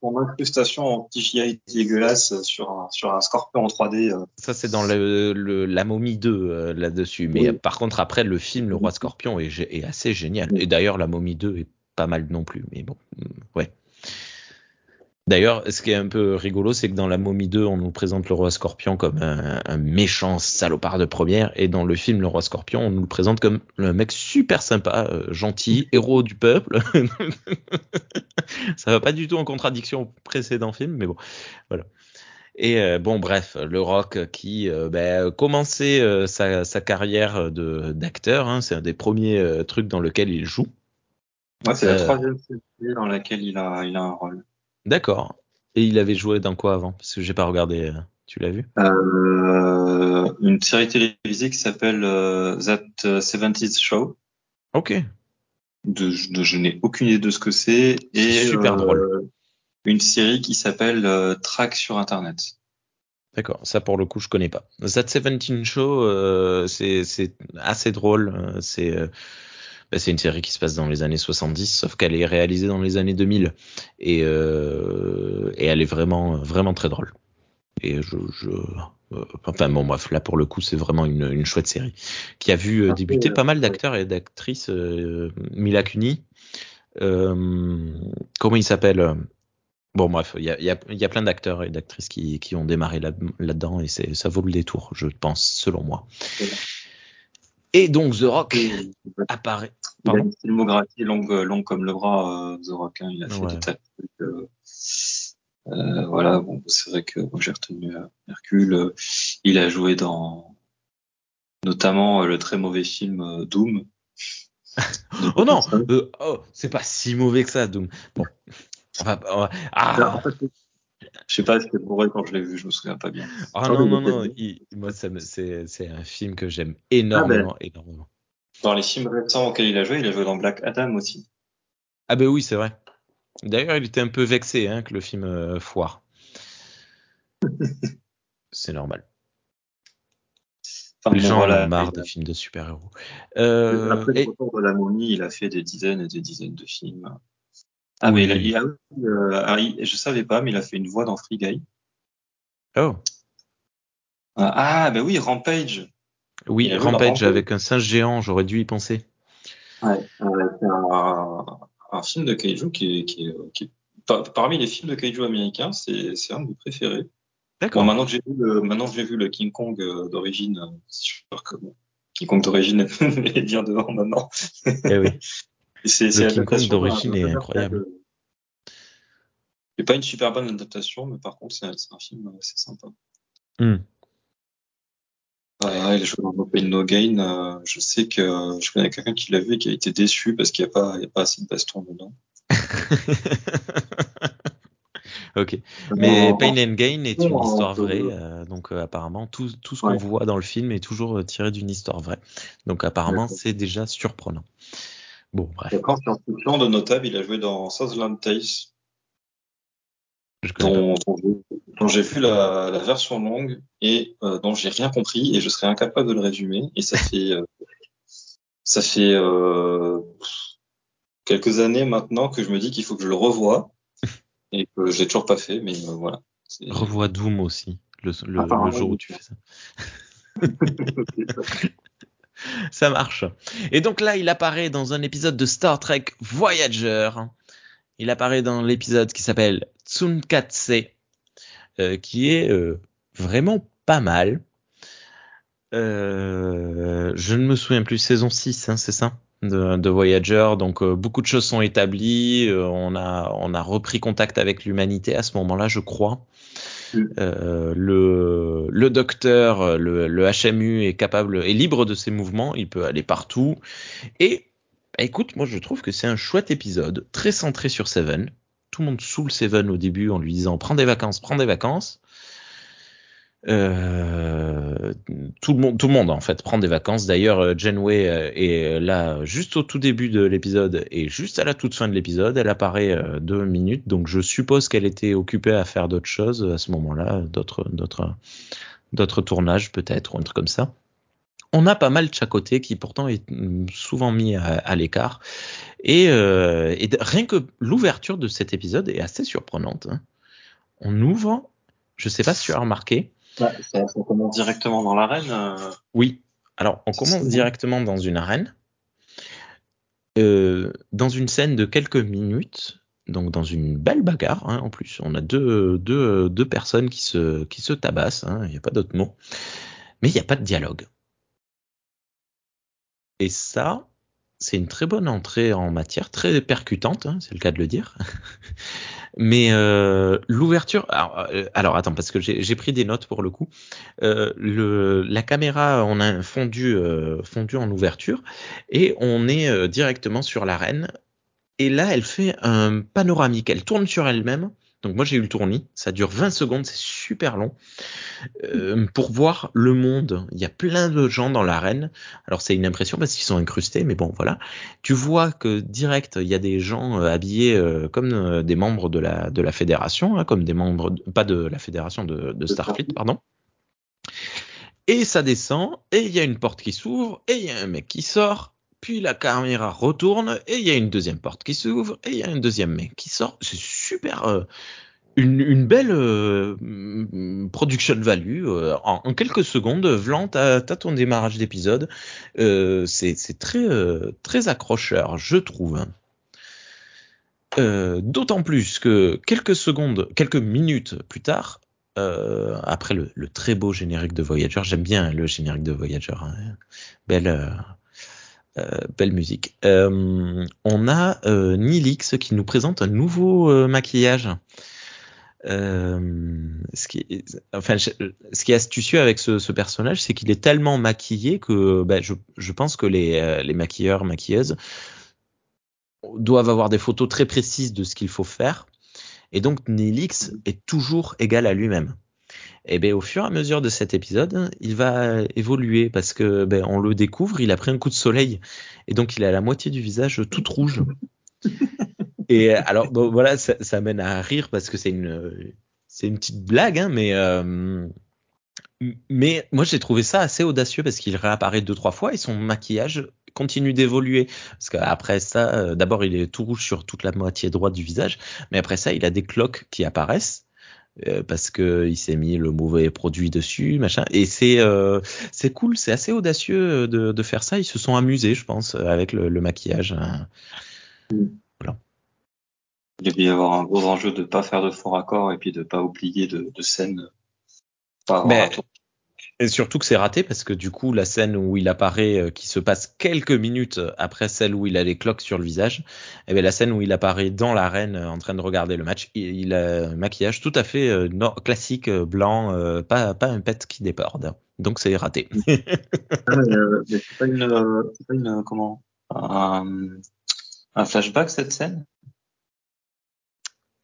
son, incrustation en CGI dégueulasse sur un, sur un scorpion en 3D. Euh. Ça, c'est dans le, le, la momie 2 euh, là-dessus. Mais oui. par contre, après, le film Le Roi Scorpion est, est assez génial. Oui. Et d'ailleurs, la momie 2 est pas mal non plus. Mais bon, mm, ouais. D'ailleurs, ce qui est un peu rigolo, c'est que dans la Momie 2, on nous présente le roi Scorpion comme un, un, méchant salopard de première, et dans le film Le roi Scorpion, on nous le présente comme un mec super sympa, euh, gentil, héros du peuple. [LAUGHS] Ça va pas du tout en contradiction au précédent film, mais bon, voilà. Et euh, bon, bref, le Rock qui euh, ben, commençait euh, sa, sa, carrière d'acteur, hein, c'est un des premiers trucs dans lequel il joue. Ouais, c'est la troisième série dans laquelle il a, il a un rôle. D'accord. Et il avait joué dans quoi avant? Parce que j'ai pas regardé. Tu l'as vu? Euh, Une série télévisée qui s'appelle euh, That 70s Show. Ok. De, de je n'ai aucune idée de ce que c'est. Et super euh, drôle. Une série qui s'appelle euh, Track sur Internet. D'accord, ça pour le coup je connais pas. That 17 Show, euh, c'est assez drôle. C'est bah, c'est une série qui se passe dans les années 70, sauf qu'elle est réalisée dans les années 2000 et, euh, et elle est vraiment vraiment très drôle. Et je, je euh, enfin bon bref, là pour le coup c'est vraiment une, une, chouette série qui a vu euh, débuter pas mal d'acteurs et d'actrices. Mila Kunis, comment il s'appelle Bon bref, il y a, y, a, y a, plein d'acteurs et d'actrices qui, qui, ont démarré là-dedans là et ça vaut le détour, je pense, selon moi. Et donc The Rock apparaît. Pardon il a une filmographie longue, longue comme le bras, The Rock. Hein. Il a fait ouais. des tas de trucs. Euh, voilà, bon, c'est vrai que j'ai retenu euh, Hercule. il a joué dans notamment euh, le très mauvais film Doom. [LAUGHS] oh non, oh, c'est pas si mauvais que ça, Doom. Bon, va... Je sais pas, c'était pour quand je l'ai vu, je me souviens pas bien. Ah non, non, non, il, moi, c'est un film que j'aime énormément, ah ben, énormément. Dans les films récents auxquels il a joué, il a joué dans Black Adam aussi. Ah ben oui, c'est vrai. D'ailleurs, il était un peu vexé hein, que le film euh, foire. [LAUGHS] C'est normal. Enfin, Les gens voilà, ont marre des films de super-héros. Euh, Après le retour de la momie, il a fait des dizaines et des dizaines de films. Ah, mais il a, euh, je savais pas, mais il a fait une voix dans Free Guy. Oh. Ah, ben oui, Rampage. Oui, Rampage, avec un singe géant, j'aurais dû y penser. Ouais, c'est un, un film de kaiju qui qui qui parmi les films de kaiju américains, c'est, c'est un de mes préférés. D'accord. Bon, maintenant que j'ai vu le, maintenant que j'ai vu le King Kong euh, d'origine, euh, je que bon, King Kong d'origine [LAUGHS] est bien devant maintenant. Eh oui. [LAUGHS] c'est, le King Kong d'origine est incroyable. C'est pas une super bonne adaptation, mais par contre, c'est, un film assez sympa. Mm. Ouais, a joué dans No Pain No Gain. Euh, je sais que je connais quelqu'un qui l'a vu et qui a été déçu parce qu'il n'y a, pas, a assez de baston dedans. [LAUGHS] ok. Mais Pain and Gain est une histoire vraie. Euh, donc euh, apparemment, tout, tout ce qu'on voit dans le film est toujours tiré d'une histoire vraie. Donc apparemment, c'est déjà surprenant. Bon, bref. Quand science-fiction de notable, il a joué dans Southland Tales. Dont, dont j'ai vu la, la, version longue et euh, dont j'ai rien compris et je serais incapable de le résumer. Et ça fait, euh, ça fait euh, quelques années maintenant que je me dis qu'il faut que je le revoie et que je l'ai toujours pas fait, mais voilà. Revois Doom aussi, le, le, ah, le jour où tu fais ça. [LAUGHS] [LAUGHS] ça marche. Et donc là, il apparaît dans un épisode de Star Trek Voyager. Il apparaît dans l'épisode qui s'appelle Tsunkatse, euh, qui est euh, vraiment pas mal. Euh, je ne me souviens plus, saison 6, hein, c'est ça de, de, Voyager. Donc euh, beaucoup de choses sont établies. On a on a repris contact avec l'humanité à ce moment-là, je crois. Euh, le, le docteur, le, le, HMU est capable, est libre de ses mouvements. Il peut aller partout. Et bah, écoute, moi je trouve que c'est un chouette épisode, très centré sur Seven. Tout le monde saoule Seven au début en lui disant prends des vacances, prends des vacances. Euh, tout le monde, tout le monde en fait prend des vacances. D'ailleurs, euh, Janeway euh, est là juste au tout début de l'épisode et juste à la toute fin de l'épisode. Elle apparaît deux minutes, donc je suppose qu'elle était occupée à faire d'autres choses à ce moment-là, d'autres, d'autres, d'autres tournages peut-être ou un truc comme ça. On a pas mal de chaque côté qui pourtant est mm, souvent mis à, à l'écart. Et, euh, et, rien que l'ouverture de cet épisode est assez surprenante. Hein. On ouvre, je sais pas si tu as remarqué, ça, ça, commence directement dans l'arène. Euh... Oui. Alors, on commence directement dans une arène, euh, dans une scène de quelques minutes, donc dans une belle bagarre. Hein, en plus, on a deux, deux, deux personnes qui se, qui se tabassent. Hein, il n'y a pas d'autre mot. Mais il n'y a pas de dialogue. Et ça, c'est une très bonne entrée en matière, très percutante, hein, c'est le cas de le dire. [LAUGHS] Mais euh, l'ouverture, alors, euh, alors, attends parce que j'ai pris des notes pour le coup. Euh, la caméra, on a fondu, fondu en ouverture et on est directement sur l'arène. Et là, elle fait un panoramique. Elle tourne sur elle-même donc moi j'ai eu le tournis, ça dure 20 secondes, c'est super long. Euh, pour voir le monde, il y a plein de gens dans l'arène. Alors c'est une impression parce qu'ils sont incrustés, mais bon voilà. Tu vois que direct il y a des gens euh, habillés euh, comme euh, des membres de la de la fédération, hein, comme des membres, pas de la fédération de, de Starfleet, pardon. Et ça descend, et il y a une porte qui s'ouvre, et il y a un mec qui sort, puis la caméra retourne et il y a une deuxième porte qui s'ouvre et il y a un deuxième mec qui sort. C'est super. Euh, une, belle euh, production value euh, en, quelques secondes. Vlan, t'as as ton démarrage d'épisode. C'est très très accrocheur, je trouve. D'autant plus que quelques secondes, quelques minutes plus tard, après le, très beau générique de Voyager, j'aime bien le générique de Voyager, hein. belle belle musique. on a Nilix qui nous présente un nouveau maquillage. Euh, ce qui est, enfin, ce qui est astucieux avec ce, ce personnage, c'est qu'il est tellement maquillé que ben, je, pense que les, euh, les maquilleurs, maquilleuses doivent avoir des photos très précises de ce qu'il faut faire. Et donc Nilix est toujours égal à lui-même. Et ben au fur et à mesure de cet épisode, il va évoluer parce que ben, on le découvre, il a pris un coup de soleil et donc il a la moitié du visage toute rouge. [LAUGHS] Et alors, bon, voilà, ça, ça, mène à rire parce que c'est une, c'est une petite blague, hein, mais, euh, mais moi j'ai trouvé ça assez audacieux parce qu'il réapparaît deux trois fois et son maquillage continue d'évoluer. Parce qu'après ça, euh, d'abord il est tout rouge sur toute la moitié droite du visage, mais après ça, il a des cloques qui apparaissent. Euh, parce que il s'est mis le mauvais produit dessus, machin. Et c'est euh, c'est cool, c'est assez audacieux de, de, faire ça. Ils se sont amusés, je pense, avec le, le maquillage. Hein. Mm. Il devait y avoir un gros enjeu de pas faire de faux raccords et puis de pas oublier de, de scènes. Et surtout que c'est raté parce que du coup, la scène où il apparaît, euh, qui se passe quelques minutes après celle où il a les cloques sur le visage, et eh bien la scène où il apparaît dans l'arène euh, en train de regarder le match, il, a un maquillage tout à fait euh, classique, blanc, pas, pas un pet qui déborde. Donc c'est raté. [LAUGHS] Ah, c'est pas une, pas une comment un, un flashback cette scène?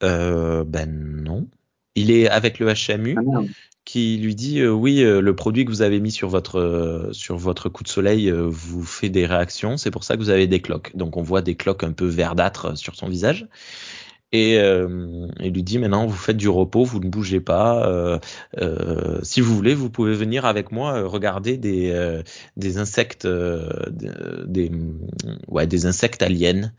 Ben non. Il est avec le HMU ah, qui lui dit euh, oui, euh, le produit que vous avez mis sur votre sur votre coup de soleil vous fait des réactions, c'est pour ça que vous avez des cloques. Donc on voit des cloques un peu verdâtres sur son visage. Et il lui dit maintenant vous faites du repos, vous ne bougez pas. si vous voulez, vous pouvez venir avec moi regarder des des insectes des insectes aliens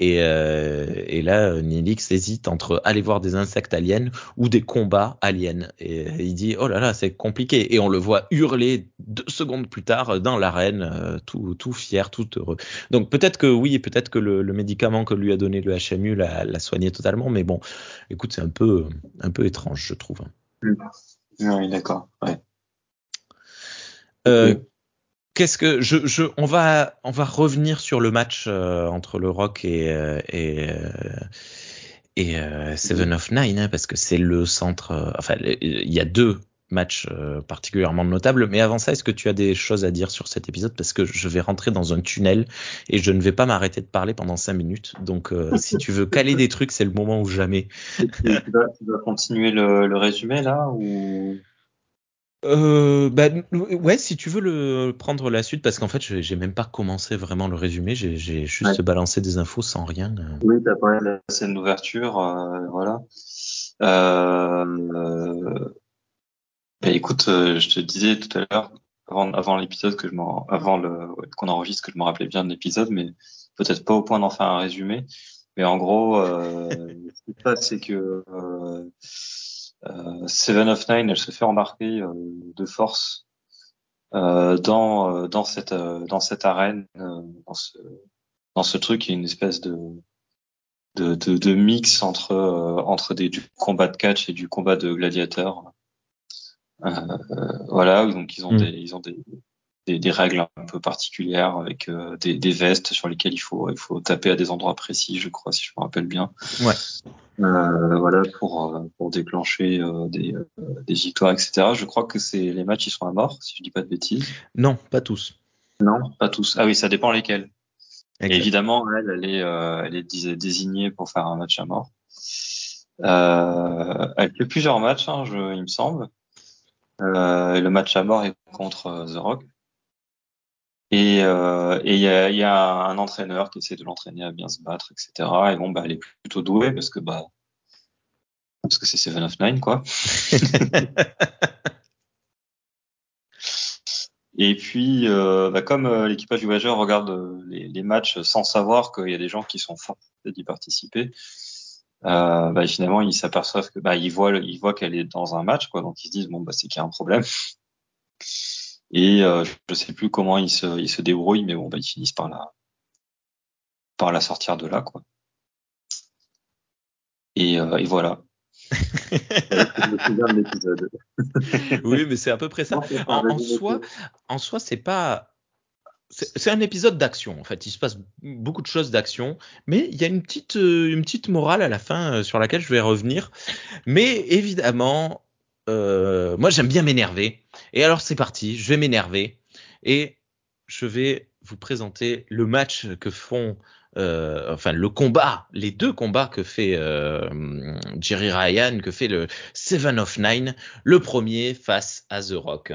et, euh, et là, Nilix hésite entre aller voir des insectes aliens ou des combats aliens. Et il dit oh là là, c'est compliqué. Et on le voit hurler deux secondes plus tard dans l'arène, euh, tout, tout fier, tout heureux. Donc peut-être que oui, peut-être que le, le, médicament que lui a donné le HMU l'a soigné totalement. Mais bon, écoute, c'est un peu, un peu étrange, je trouve. Oui, d'accord. Ouais. Euh, Qu'est-ce que je, je, on va on va revenir sur le match euh, entre le Rock et euh, et euh, et Seven of Nine hein, parce que c'est le centre. enfin, il y a deux matchs particulièrement notables. Mais avant ça, est-ce que tu as des choses à dire sur cet épisode? Parce que je vais rentrer dans un tunnel et je ne vais pas m'arrêter de parler pendant cinq minutes. Donc, [LAUGHS] si tu veux caler des trucs, c'est le moment ou jamais. tu, vas, tu vas continuer le, le résumé là ou? Euh, bah, ouais, si tu veux le prendre la suite, parce qu'en fait, j'ai même pas commencé vraiment le résumé, j'ai juste balancé des infos sans rien. Euh. Oui, t'as parlé de la scène d'ouverture, euh, voilà. Euh, bah, écoute, euh, je te disais tout à l'heure, avant, avant l'épisode que je m'en, avant le qu'on enregistre, que je me rappelais bien de l'épisode, mais peut-être pas au point d'en faire un résumé. Mais en gros, ce qui se passe, c'est que euh, Seven of Nine, elle se fait embarquer euh, de force euh, dans dans cette dans cette arène, dans ce dans ce truc, il y a une espèce de de, de, de mix entre entre des, du combat de catch et du combat de gladiateur. Euh, voilà, donc ils ont mm. des ils ont des, des, des, règles un peu particulières avec euh, des, des, vestes sur lesquelles il faut il faut taper à des endroits précis, je crois, si je me rappelle bien. Ouais. Euh, voilà pour euh, pour déclencher euh, des, des victoires, etc. Je crois que c'est les matchs ils sont à mort, si je dis pas de bêtises. Non, pas tous. Non, pas tous. Ah oui, ça dépend lesquels. évidemment, elle, elle est elle est désignée pour faire un match à mort. elle fait plusieurs matchs, hein, je, il me semble. le match à mort est contre The Rock. Et euh, il y, a, y, a, un entraîneur qui essaie de l'entraîner à bien se battre, etc. Et bon, bah, elle est plutôt douée parce que bah parce que c'est Seven of Nine, quoi. [LAUGHS] Et puis, euh, bah, comme euh, l'équipage du voyageur regarde euh, les, les, matchs sans savoir qu'il y a des gens qui sont forcés d'y participer, Euh, bah, finalement, ils s'aperçoivent que bah, ils voient, ils voient qu'elle est dans un match, quoi. Donc ils se disent bon bah c'est qu'il y a un problème. Et euh, je sais plus comment ils se, débrouillent, mais bon bah ils finissent par la, sortir de là, quoi. Et, euh, et voilà. [LAUGHS] oui, mais c'est à peu près ça. En, soi, c'est pas c'est un épisode d'action en fait. Il se passe beaucoup de choses d'action, mais il y a une petite, euh, morale à la fin euh, sur laquelle je vais revenir. Mais évidemment, euh, moi j'aime bien m'énerver. Et alors c'est parti, je vais m'énerver et je vais vous présenter le match que font, euh, enfin le combat, les deux combats que fait euh, Jerry Ryan, que fait le Seven of Nine. Le premier face à The Rock.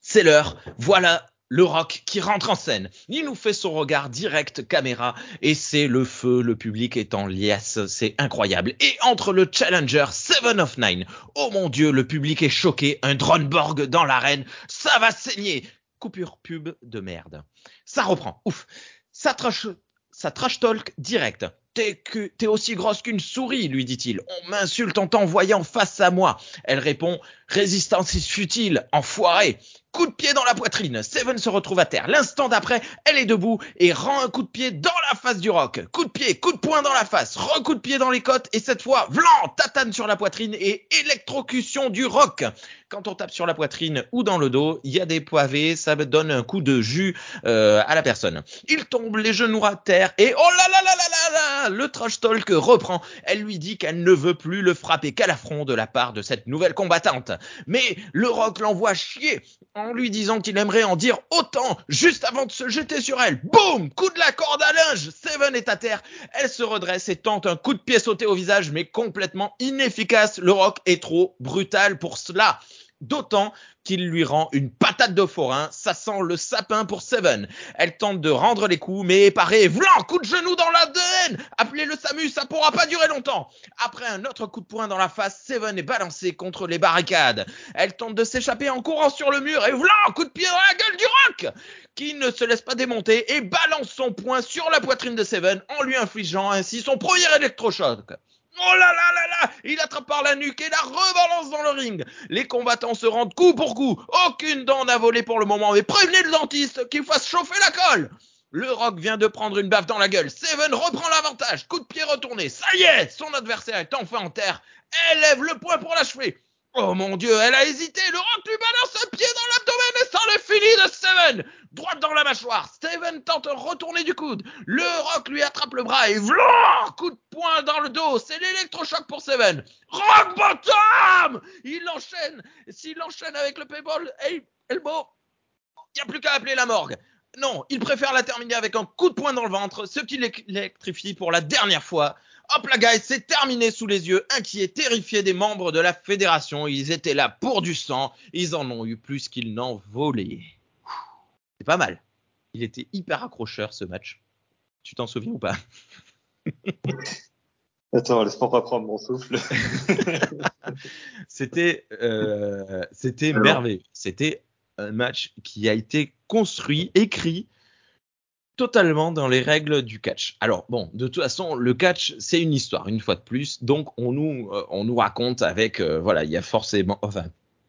C'est l'heure. Voilà le rock qui rentre en scène. Il nous fait son regard direct caméra et c'est le feu, le public est en liesse, c'est incroyable. Et entre le challenger Seven of Nine, oh mon dieu, le public est choqué, un Dronborg dans l'arène, ça va saigner. Coupure pub de merde. Ça reprend, ouf. Ça trash, ça trash talk direct. T'es aussi grosse qu'une souris, lui dit-il. On m'insulte en t'envoyant face à moi. Elle répond Résistance est futile, enfoiré. Coup de pied dans la poitrine. Seven se retrouve à terre. L'instant d'après, elle est debout et rend un coup de pied dans la face du rock. Coup de pied, coup de poing dans la face, recoup de pied dans les côtes et cette fois, vlan, tatane sur la poitrine et électrocution du rock. Quand on tape sur la poitrine ou dans le dos, il y a des pavés, ça donne un coup de jus euh, à la personne. Il tombe les genoux à terre et oh là là là là là le trash talk reprend. Elle lui dit qu'elle ne veut plus le frapper qu'à l'affront de la part de cette nouvelle combattante. Mais le rock l'envoie chier en lui disant qu'il aimerait en dire autant juste avant de se jeter sur elle. Boum Coup de la corde à linge Seven est à terre. Elle se redresse et tente un coup de pied sauté au visage, mais complètement inefficace. Le rock est trop brutal pour cela. D'autant qu'il lui rend une patate de forain, ça sent le sapin pour Seven. Elle tente de rendre les coups, mais est parée, vlan, coup de genou dans l'ADN Appelez le SAMU, ça pourra pas durer longtemps Après un autre coup de poing dans la face, Seven est balancée contre les barricades. Elle tente de s'échapper en courant sur le mur, et vlan, coup de pied dans la gueule du rock qui ne se laisse pas démonter et balance son poing sur la poitrine de Seven en lui infligeant ainsi son premier électrochoc. Oh là là là là Il attrape par la nuque et la rebalance dans le ring. Les combattants se rendent coup pour coup. Aucune dent n'a volé pour le moment, mais prévenez le dentiste qu'il fasse chauffer la colle. Le Rock vient de prendre une baffe dans la gueule. Seven reprend l'avantage. Coup de pied retourné. Ça y est, son adversaire est enfin en terre. Elle lève le poing pour l'achever. Oh mon dieu, elle a hésité. Le Rock lui balance un pied dans l'abdomen et ça le fini de Steven. Droite dans la mâchoire. Steven tente un retourné du coude. Le Rock lui attrape le bras et vlan Coup de poing dans le dos. C'est l'électrochoc pour Steven. Rock bottom Il enchaîne. S'il enchaîne avec le payball, elbow, il n'y a plus qu'à appeler la morgue. Non, il préfère la terminer avec un coup de poing dans le ventre, ce qui l'électrifie pour la dernière fois. Hop là, guys, c'est terminé sous les yeux, inquiets, terrifiés des membres de la fédération. Ils étaient là pour du sang. Ils en ont eu plus qu'ils n'en volaient. C'est pas mal. Il était hyper accrocheur ce match. Tu t'en souviens ou pas? [LAUGHS] Attends, laisse-moi pas prendre mon souffle. [LAUGHS] c'était euh, c'était merveilleux. C'était un match qui a été construit, écrit totalement dans les règles du catch. Alors bon, de toute façon, le catch c'est une histoire une fois de plus, donc on nous euh, on nous raconte avec euh, voilà, il y a forcément enfin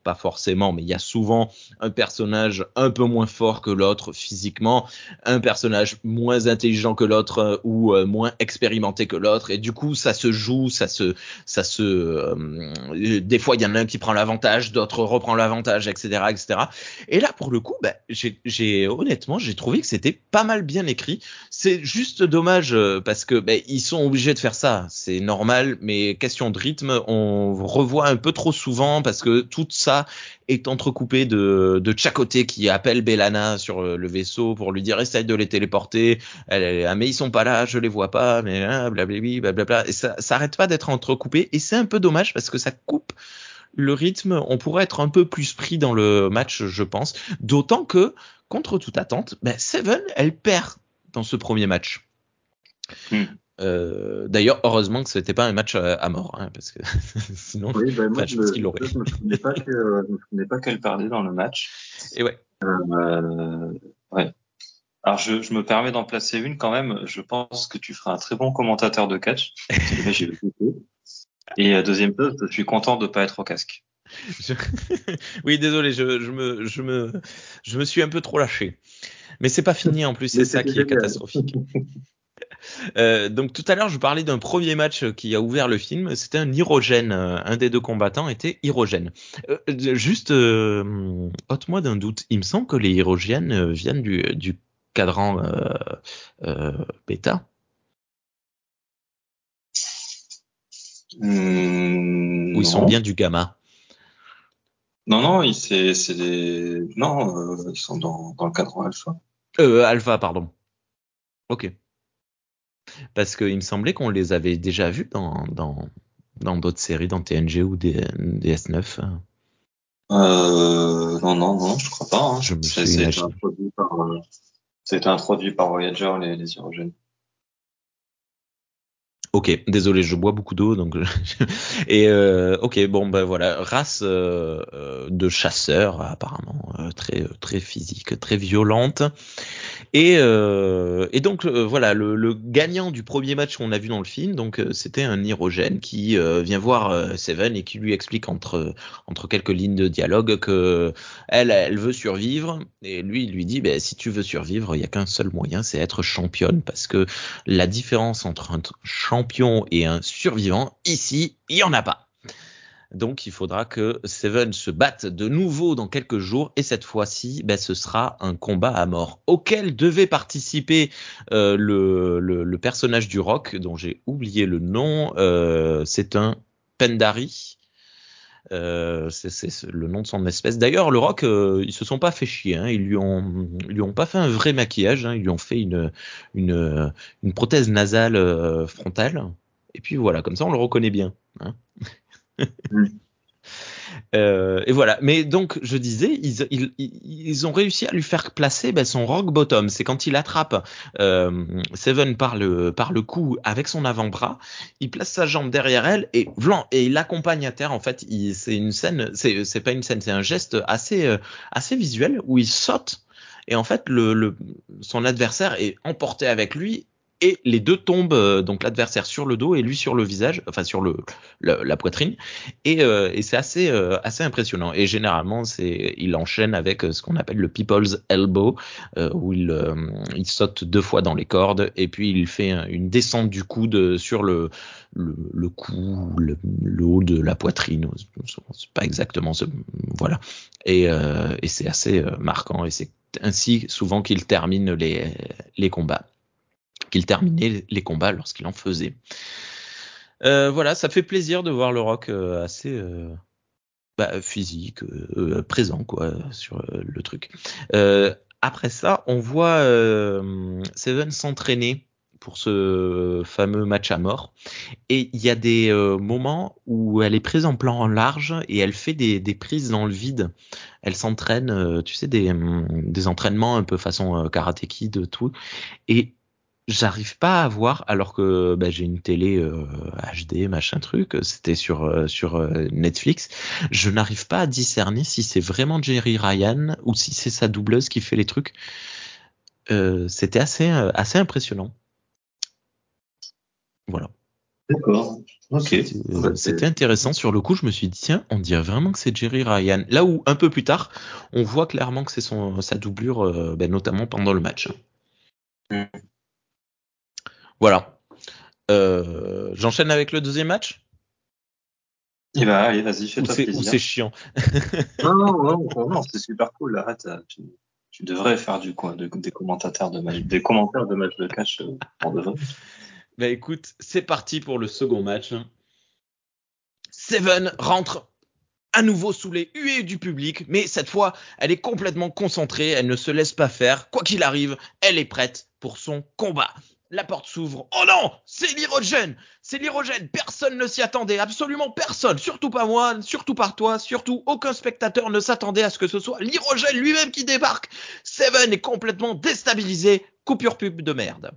pas forcément, mais il y a souvent un personnage un peu moins fort que l'autre physiquement, un personnage moins intelligent que l'autre euh, ou euh, moins expérimenté que l'autre, et du coup ça se joue, ça se, ça se, euh, des fois il y en a un qui prend l'avantage, d'autres reprend l'avantage, etc., etc. Et là pour le coup, bah, j'ai honnêtement j'ai trouvé que c'était pas mal bien écrit. C'est juste dommage parce que bah, ils sont obligés de faire ça, c'est normal, mais question de rythme, on revoit un peu trop souvent parce que tout ça est entrecoupé de, de Chakoté qui appelle Bellana sur le vaisseau pour lui dire essaye de les téléporter. Ah mais ils sont pas là, je les vois pas, mais hein, blablabla. Et ça, ça arrête pas d'être entrecoupé et c'est un peu dommage parce que ça coupe le rythme. On pourrait être un peu plus pris dans le match, je pense. D'autant que contre toute attente, ben Seven, elle perd dans ce premier match. Hmm. Euh, D'ailleurs, heureusement que ce n'était pas un match à, mort, hein, parce que [LAUGHS] sinon, oui, bah, moi, je. Je me souvenais pas que, me souvenais pas qu'elle perdait dans le match. Et ouais. Euh, ouais. Alors, je, je me permets d'en placer une quand même. Je pense que tu feras un très bon commentateur de catch. [LAUGHS] Et euh, deuxième chose, je suis content de pas être au casque. Je... [LAUGHS] oui, désolé, je, je, me, je, me, je me suis un peu trop lâché. Mais c'est pas fini en plus, c'est ça qui est catastrophique. Euh, donc tout à l'heure, je parlais d'un premier match qui a ouvert le film. C'était un Hirogène. Un des deux combattants était Hirogène. Euh, juste, euh, ôte-moi d'un doute. Il me semble que les Hirogènes viennent du, du cadran euh, euh, bêta. Mmh, Ou ils sont bien du gamma. Non, non, c'est c'est des non, euh, ils sont dans, dans le cadran alpha. Euh, alpha, pardon. Ok. Parce qu'il me semblait qu'on les avait déjà vus dans dans dans d'autres séries, dans TNG ou des, DS9. Euh, non, non, non, je crois pas. Hein. Je me suis introduit par euh, c'était introduit par Voyager les, les. Ok, désolé, je bois beaucoup d'eau, donc [LAUGHS] et euh, ok, bon ben voilà, race euh, euh, de chasseurs apparemment euh, très très physique, très violente, et euh, et donc euh, voilà le, le gagnant du premier match qu'on a vu dans le film, donc euh, c'était un Hirogène qui euh, vient voir euh, Seven et qui lui explique entre entre quelques lignes de dialogue que elle elle veut survivre. Et lui il lui dit ben si tu veux survivre, il y a qu'un seul moyen, c'est être championne parce que la différence entre un champion et un survivant, ici, il n'y en a pas. Donc il faudra que Seven se batte de nouveau dans quelques jours et cette fois-ci, ben, ce sera un combat à mort auquel devait participer euh, le, personnage du rock dont j'ai oublié le nom. Euh, c'est un Pendari. Euh, c'est le nom de son espèce. D'ailleurs, le Rock, euh, ils se sont pas fait chier. Hein. Ils lui ont, ils lui ont pas fait un vrai maquillage. Hein. Ils lui ont fait une, une, une prothèse nasale euh, frontale. Et puis voilà, comme ça, on le reconnaît bien. Hein. Euh, et voilà. Mais donc, je disais, ils, ont réussi à lui faire placer ben, son rock bottom. C'est quand il attrape euh, Seven par le, cou avec son avant-bras, il place sa jambe derrière elle et et il l'accompagne à terre. En fait, c'est une scène, c'est, pas une scène, c'est un geste assez, euh, visuel où il saute. Et en fait, son adversaire est emporté avec lui et les deux tombent euh, donc l'adversaire sur le dos et lui sur le visage, enfin sur le, le la poitrine. Et, euh, et c'est assez euh, assez impressionnant. Et généralement c'est il enchaîne avec euh, ce qu'on appelle le people's elbow euh, où il il saute deux fois dans les cordes et puis il fait une descente du coude sur le le, le cou le, haut de la poitrine. C'est pas exactement ce voilà. Et, euh, et c'est assez marquant et c'est ainsi souvent qu'il termine les les combats qu'il terminait les combats lorsqu'il en faisait. Euh, voilà, ça fait plaisir de voir le rock euh, assez euh, bah, physique, présent quoi sur le truc. Après ça, on voit Seven s'entraîner pour ce fameux match à mort. Et il y a des moments où elle est prise en plan large et elle fait des, des prises dans le vide. Elle s'entraîne, tu sais, des, des entraînements un peu façon euh, karaté tout. Et j'arrive pas à voir alors que bah, j'ai une télé euh, HD machin truc c'était sur euh, sur euh, Netflix. Je n'arrive pas à discerner si c'est vraiment Jerry Ryan ou si c'est sa doubleuse qui fait les trucs. Euh, c'était assez assez impressionnant. Voilà. D'accord. Ok. C'était intéressant. Sur le coup je me suis dit tiens on dirait vraiment que c'est Jerry Ryan. Là où un peu plus tard on voit clairement que c'est son sa doublure ben, notamment pendant le match. Mm. Voilà. Euh, J'enchaîne avec le deuxième match? Eh ben, allez, vas-y, fais-toi plaisir. Ou c'est chiant [LAUGHS] Non, non, non, non, c'est super cool. Arrête, tu, tu devrais faire du quoi, de, des commentateurs de match, des commentaires de match de catch euh, pour de vrai. Bah écoute, c'est parti pour le second match. Seven rentre à nouveau sous les huées du public, mais cette fois, elle est complètement concentrée, elle ne se laisse pas faire. Quoi qu'il arrive, elle est prête pour son combat. La porte s'ouvre. Oh non, c'est l'hydrogène, c'est l'hydrogène. Personne ne s'y attendait, absolument personne, surtout pas moi, surtout pas toi, surtout aucun spectateur ne s'attendait à ce que ce soit l'hydrogène lui-même qui débarque. Seven est complètement déstabilisé. Coupure pub de merde.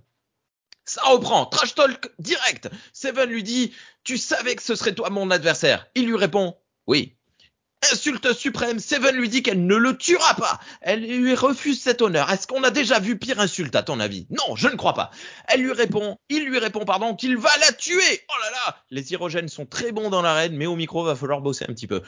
Ça reprend, trash talk direct. Seven lui dit, tu savais que ce serait toi mon adversaire. Il lui répond, oui. Insulte suprême, Seven lui dit qu'elle ne le tuera pas. Elle lui refuse cet honneur. Est-ce qu'on a déjà vu pire insulte à ton avis? Non, je ne crois pas. Elle lui répond, il lui répond pardon, qu'il va la tuer. Oh là là Les hyrogènes sont très bons dans l'arène, mais au micro va falloir bosser un petit peu.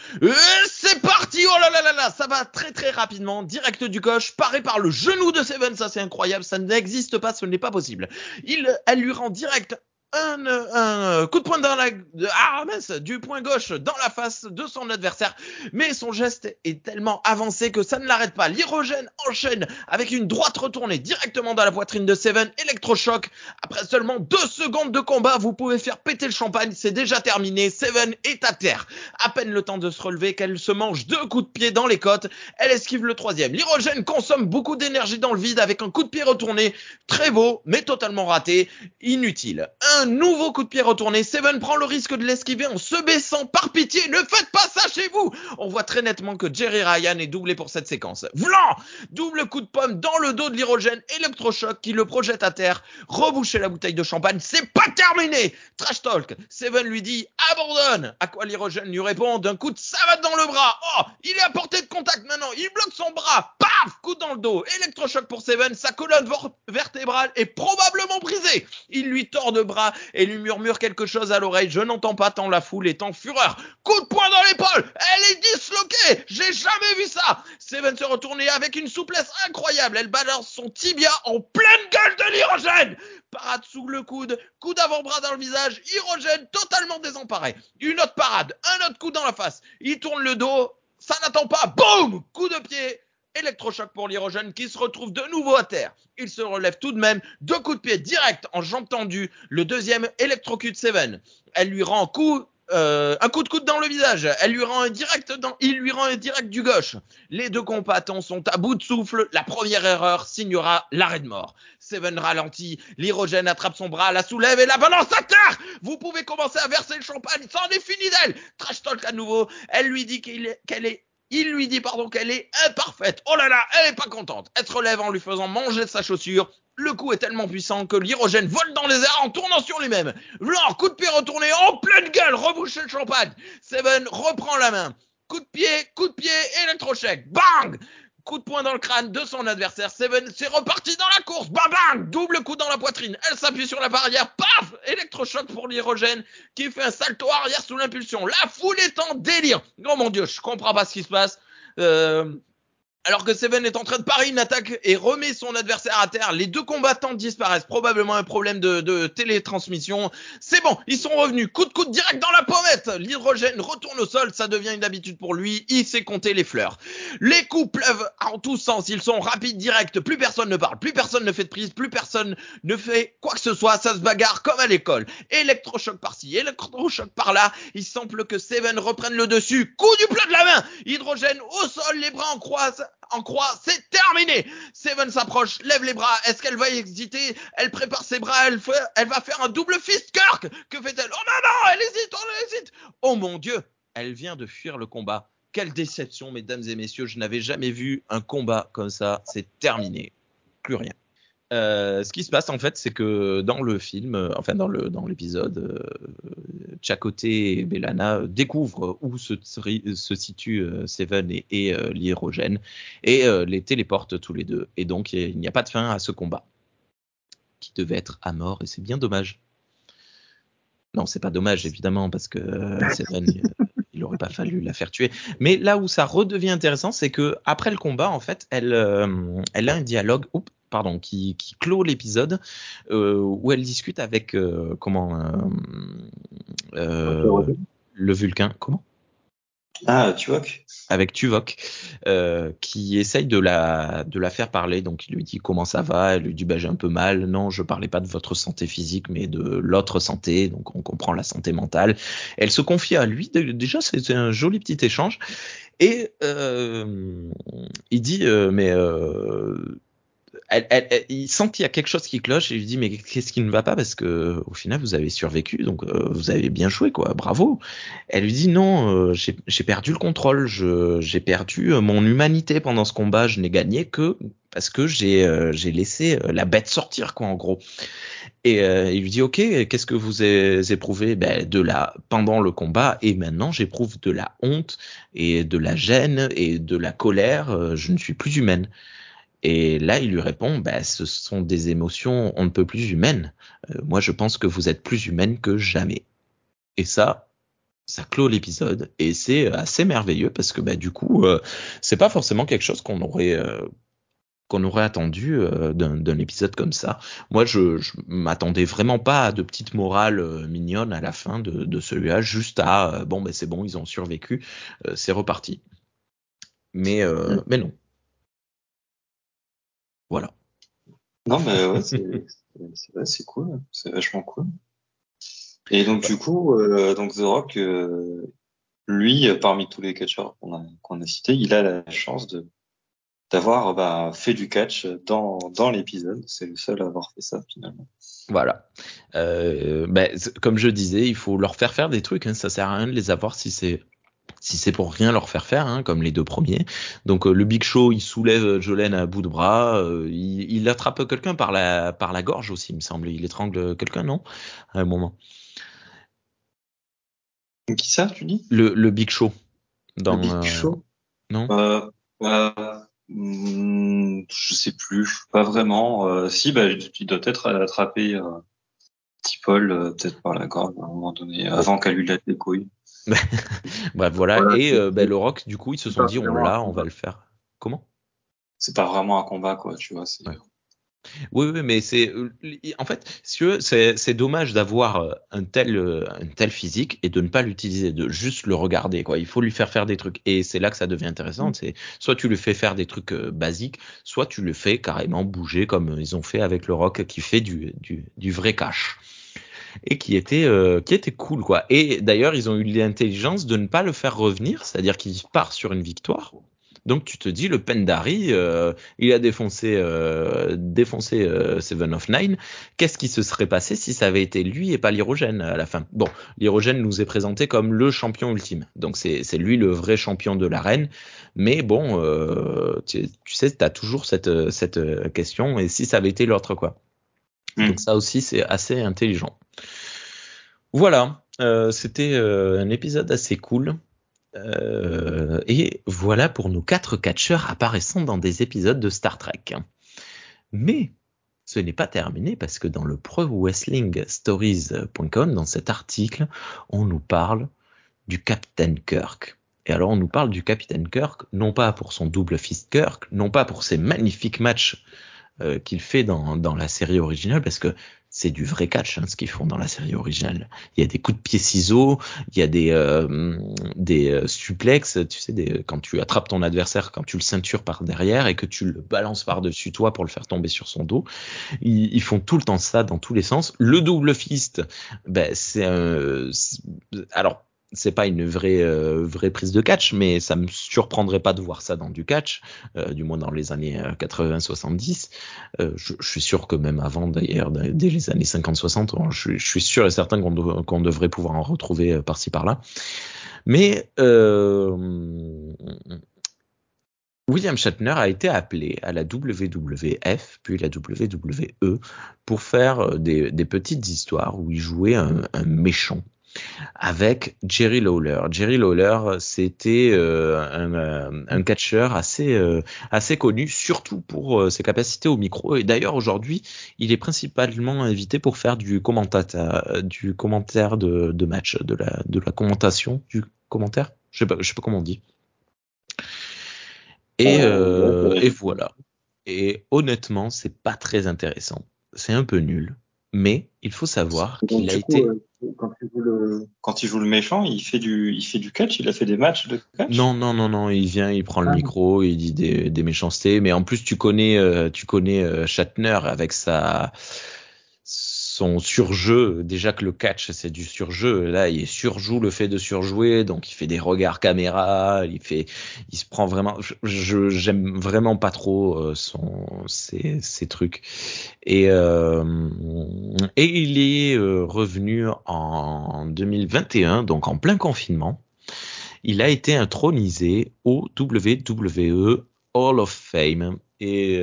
C'est parti Oh là là là là Ça va très très rapidement, direct du coche, paré par le genou de Seven, ça c'est incroyable, ça n'existe pas, ce n'est pas possible. Il, elle lui rend direct un, un, coup de poing dans la ah mince, du point gauche dans la face de son adversaire, mais son geste est tellement avancé que ça ne l'arrête pas. L'hyrogène enchaîne avec une droite retournée directement dans la poitrine de Seven, électrochoc. Après seulement deux secondes de combat, vous pouvez faire péter le champagne, c'est déjà terminé. Seven est à terre. À peine le temps de se relever qu'elle se mange deux coups de pied dans les côtes. Elle esquive le troisième. L'hyrogène consomme beaucoup d'énergie dans le vide avec un coup de pied retourné, très beau, mais totalement raté, inutile. Un nouveau coup de pied retourné. Seven prend le risque de l'esquiver en se baissant. Par pitié, ne faites pas ça chez vous. On voit très nettement que Jerry Ryan est doublé pour cette séquence. Vlan Double coup de pomme dans le dos de l'hyrogène. Électrochoc qui le projette à terre. Reboucher la bouteille de champagne. C'est pas terminé. Trash talk. Seven lui dit abandonne. À quoi l'hyrogène lui répond d'un coup de savate dans le bras. Oh, il est à portée de contact maintenant. Il bloque son bras. Paf Coup dans le dos. Électrochoc pour Seven. Sa colonne vertébrale est probablement brisée. Il lui tord de bras et lui murmure quelque chose à l'oreille. Je n'entends pas tant la foule est en fureur. Coup de poing dans l'épaule. Elle est disloquée. J'ai jamais vu ça. Seven se retournait avec une souplesse incroyable. Elle balance son tibia en pleine gueule de l'hyrogène. Parade sous le coude, coup d'avant-bras dans le visage, hyrogène totalement désemparé. Une autre parade, un autre coup dans la face. Il tourne le dos, ça n'attend pas. Boum Coup de pied Électrochoc pour l'hyrogène qui se retrouve de nouveau à terre. Il se relève tout de même, deux coups de pied direct en jambe tendue. Le deuxième électrocute Seven. Elle lui rend euh, un coup de coude dans le visage. Elle lui rend un direct dans, il lui rend un direct du gauche. Les deux combattants sont à bout de souffle. La première erreur signera l'arrêt de mort. Seven ralentit. L'hyrogène attrape son bras, la soulève et la balance à terre. Vous pouvez commencer à verser le champagne. C'en est fini d'elle. Trash talk à nouveau. Elle lui dit qu'elle est il lui dit pardon qu'elle est imparfaite. Oh là là, elle est pas contente. Elle se relève en lui faisant manger sa chaussure. Le coup est tellement puissant que l'hyrogène vole dans les airs en tournant sur lui-même. Blanc, coup de pied retourné en pleine gueule, reboucher le champagne. Seven reprend la main. Coup de pied, coup de pied, électrochèque. Bang Coup de poing dans le crâne de son adversaire. Seven, c'est reparti dans la course. Bang bang Double coup dans la poitrine. Elle s'appuie sur la barrière. Paf Électrochoc pour l'hyrogène qui fait un salto arrière sous l'impulsion. La foule est en délire. Oh mon dieu, je comprends pas ce qui se passe. Euh, alors que Seven est en train de parer une attaque et remet son adversaire à terre, les deux combattants disparaissent. Probablement un problème de, de télétransmission. C'est bon, ils sont revenus. Coup de coude direct dans la pommette. L'hydrogène retourne au sol. Ça devient une habitude pour lui. Il sait compter les fleurs. Les coups pleuvent en tous sens. Ils sont rapides, directs. Plus personne ne parle. Plus personne ne fait de prise. Plus personne ne fait quoi que ce soit. Ça se bagarre comme à l'école. Électrochoc par-ci, électrochoc par-là. Il semble que Seven reprenne le dessus. Coup du plat de la main. Hydrogène au sol, les bras en croise en croix, c'est terminé. Seven s'approche, lève les bras. Est-ce qu'elle va hésiter? Elle prépare ses bras, elle, va faire un double fist Kirk. Que fait-elle? Oh non, non, elle hésite, elle hésite. Oh mon Dieu, elle vient de fuir le combat. Quelle déception, mesdames et messieurs. Je n'avais jamais vu un combat comme ça. C'est terminé. Plus rien. Euh, ce qui se passe en fait, c'est que dans le film, euh, enfin dans l'épisode, euh, Chakoté et Belana découvrent où se, se situe euh, Seven et, et et les téléportent tous les deux. Et donc il n'y a pas de fin à ce combat qui devait être à mort et c'est bien dommage. Non, c'est pas dommage évidemment parce que Seven il n'aurait pas fallu la faire tuer. Mais là où ça redevient intéressant, c'est que après le combat, en fait, elle, elle a un dialogue. Oups, pardon, qui, qui clôt l'épisode euh, où elle discute avec euh, comment euh, le Vulcain, comment? Ah, Tuvok. Avec Tuvok, euh, qui essaye de la, de la faire parler. Donc, il lui dit comment ça va? Elle lui dit bah, j'ai un peu mal. Non, je parlais pas de votre santé physique, mais de l'autre santé. Donc, on comprend la santé mentale. Elle se confie à lui. Déjà, c'est un joli petit échange. Et euh, il dit mais il sent qu'il y a quelque chose qui cloche et lui dit mais qu'est-ce qui ne va pas? Parce que au final vous avez survécu donc euh, vous avez bien joué quoi bravo elle lui dit non euh, j'ai perdu le contrôle j'ai perdu euh, mon humanité pendant ce combat je n'ai gagné que parce que j'ai euh, laissé euh, la bête sortir quoi en gros. Et il lui dit ok qu'est-ce que vous éprouvez? Ben, de la pendant le combat et maintenant j'éprouve de la honte et de la gêne et de la colère. je ne suis plus humaine. Et là, il lui répond, bah, ce sont des émotions on ne peut plus humaines. moi, je pense que vous êtes plus humaine que jamais. Et ça, ça clôt l'épisode et c'est assez merveilleux parce que bah, du coup, euh, c'est pas forcément quelque chose qu'on aurait euh, qu'on aurait attendu euh, d'un épisode comme ça. Moi, je, je m'attendais vraiment pas à de petites morales mignonnes à la fin de, de celui-là, juste à bon, ben c'est bon, ils ont survécu, c'est reparti. Mais mm. mais non. Voilà. Non, mais ouais, c'est cool, c'est vachement cool. Et donc, du coup, euh, donc The Rock, euh, lui, parmi tous les catcheurs qu'on a, a cités, il a la chance de d'avoir bah, fait du catch dans, dans l'épisode. C'est le seul à avoir fait ça finalement. Voilà. Euh, ben, comme je disais, il faut leur faire faire des trucs. Hein. Ça sert à rien de les avoir si c'est si c'est pour rien leur faire faire, hein, comme les deux premiers. Donc euh, le Big Show, il soulève Jolene à bout de bras, euh, il, il, attrape quelqu'un par la par la gorge aussi, il me semble. Il étrangle quelqu'un, non? À un moment. Qui ça, tu dis? Le, le Big Show. Dans, le Big euh, Show? Non? Euh, euh, hmm, Je sais plus, pas vraiment. Si, bah, il doit être attrapé petit Paul, peut-être par la gorge à un moment donné, avant qu'elle lui lette les couilles. [LAUGHS] Bref, voilà. Et euh, bah, le Rock, du coup, ils se sont dit, on l'a, on va le faire. Comment? C'est pas vraiment un combat, quoi, tu vois. Ouais. Oui, oui, mais c'est euh, en fait, c'est dommage d'avoir euh, un tel un tel physique et de ne pas l'utiliser, de juste le regarder quoi. Il faut lui faire faire des trucs et c'est là que ça devient intéressant. Mm. C'est soit tu lui fais faire des trucs basiques, soit tu le fais carrément bouger comme ils ont fait avec le Rock qui fait du du, du vrai cash et qui était qui était cool quoi. Et d'ailleurs, ils ont eu l'intelligence de ne pas le faire revenir, c'est-à-dire qu'il part sur une victoire donc tu te dis, le Pendari, euh, il a défoncé, euh, défoncé euh, Seven of Nine. Qu'est-ce qui se serait passé si ça avait été lui et pas l'Hyrogène à la fin? Bon, l'Hyrogène nous est présenté comme le champion ultime. Donc c'est lui le vrai champion de l'arène. Mais bon, euh, tu, tu, sais, tu as toujours cette, cette question. Et si ça avait été l'autre, quoi? Mm. Donc ça aussi, c'est assez intelligent. Voilà, euh, c'était un épisode assez cool. Euh, et voilà pour nos quatre catcheurs apparaissant dans des épisodes de Star Trek. Mais ce n'est pas terminé parce que dans le Pro Wrestling dans cet article, on nous parle du Captain Kirk. Et alors on nous parle du Captain Kirk, non pas pour son double fist Kirk, non pas pour ses magnifiques matchs euh, qu'il fait dans, dans, la série originale, parce que c'est du vrai catch hein, ce qu'ils font dans la série originale. Il y a des coups de pied ciseaux, il y a des euh, des euh, suplexes, tu sais, des, quand tu attrapes ton adversaire, quand tu le ceintures par derrière et que tu le balances par dessus toi pour le faire tomber sur son dos. Ils, ils font tout le temps ça dans tous les sens. Le double fist, ben c'est alors c'est pas une vraie euh, vraie prise de catch, mais ça me surprendrait pas de voir ça dans du catch, euh, du moins dans les années 80-70. Euh, je, suis sûr que même avant d'ailleurs, dès les années 50-60, je, suis sûr et certain qu'on devrait pouvoir en retrouver par-ci par-là. Mais William Shatner a été appelé à la WWF puis la WWE pour faire des, petites histoires où il jouait un méchant avec Jerry Lawler. Jerry Lawler, c'était euh, un, euh, un catcheur assez euh, assez connu, surtout pour ses capacités au micro. Et d'ailleurs aujourd'hui, il est principalement invité pour faire du commentateur, du commentaire de, de match, de la de la commentation, du commentaire? Je sais pas, je sais pas comment on dit. Et, et voilà. Et honnêtement, c'est pas très intéressant. C'est un peu nul mais il faut savoir qu'il a été. Euh, quand, il le, quand, il joue le, méchant, il fait du, il fait du catch. Il a fait des matchs de catch? Non, non, non, non. Il vient, il prend le ah. micro, il dit des, des, méchancetés. Mais en plus, tu connais, euh, tu connais euh, Shatner avec sa son surjeu, déjà que le catch c'est du surjeu, là il surjoue le fait de surjouer, donc il fait des regards caméra, il fait, il se prend vraiment, je j'aime vraiment pas trop euh, son ces trucs. Et euh, et il est euh, revenu en 2021, donc en plein confinement. Il a été intronisé au WWE Hall of Fame. Et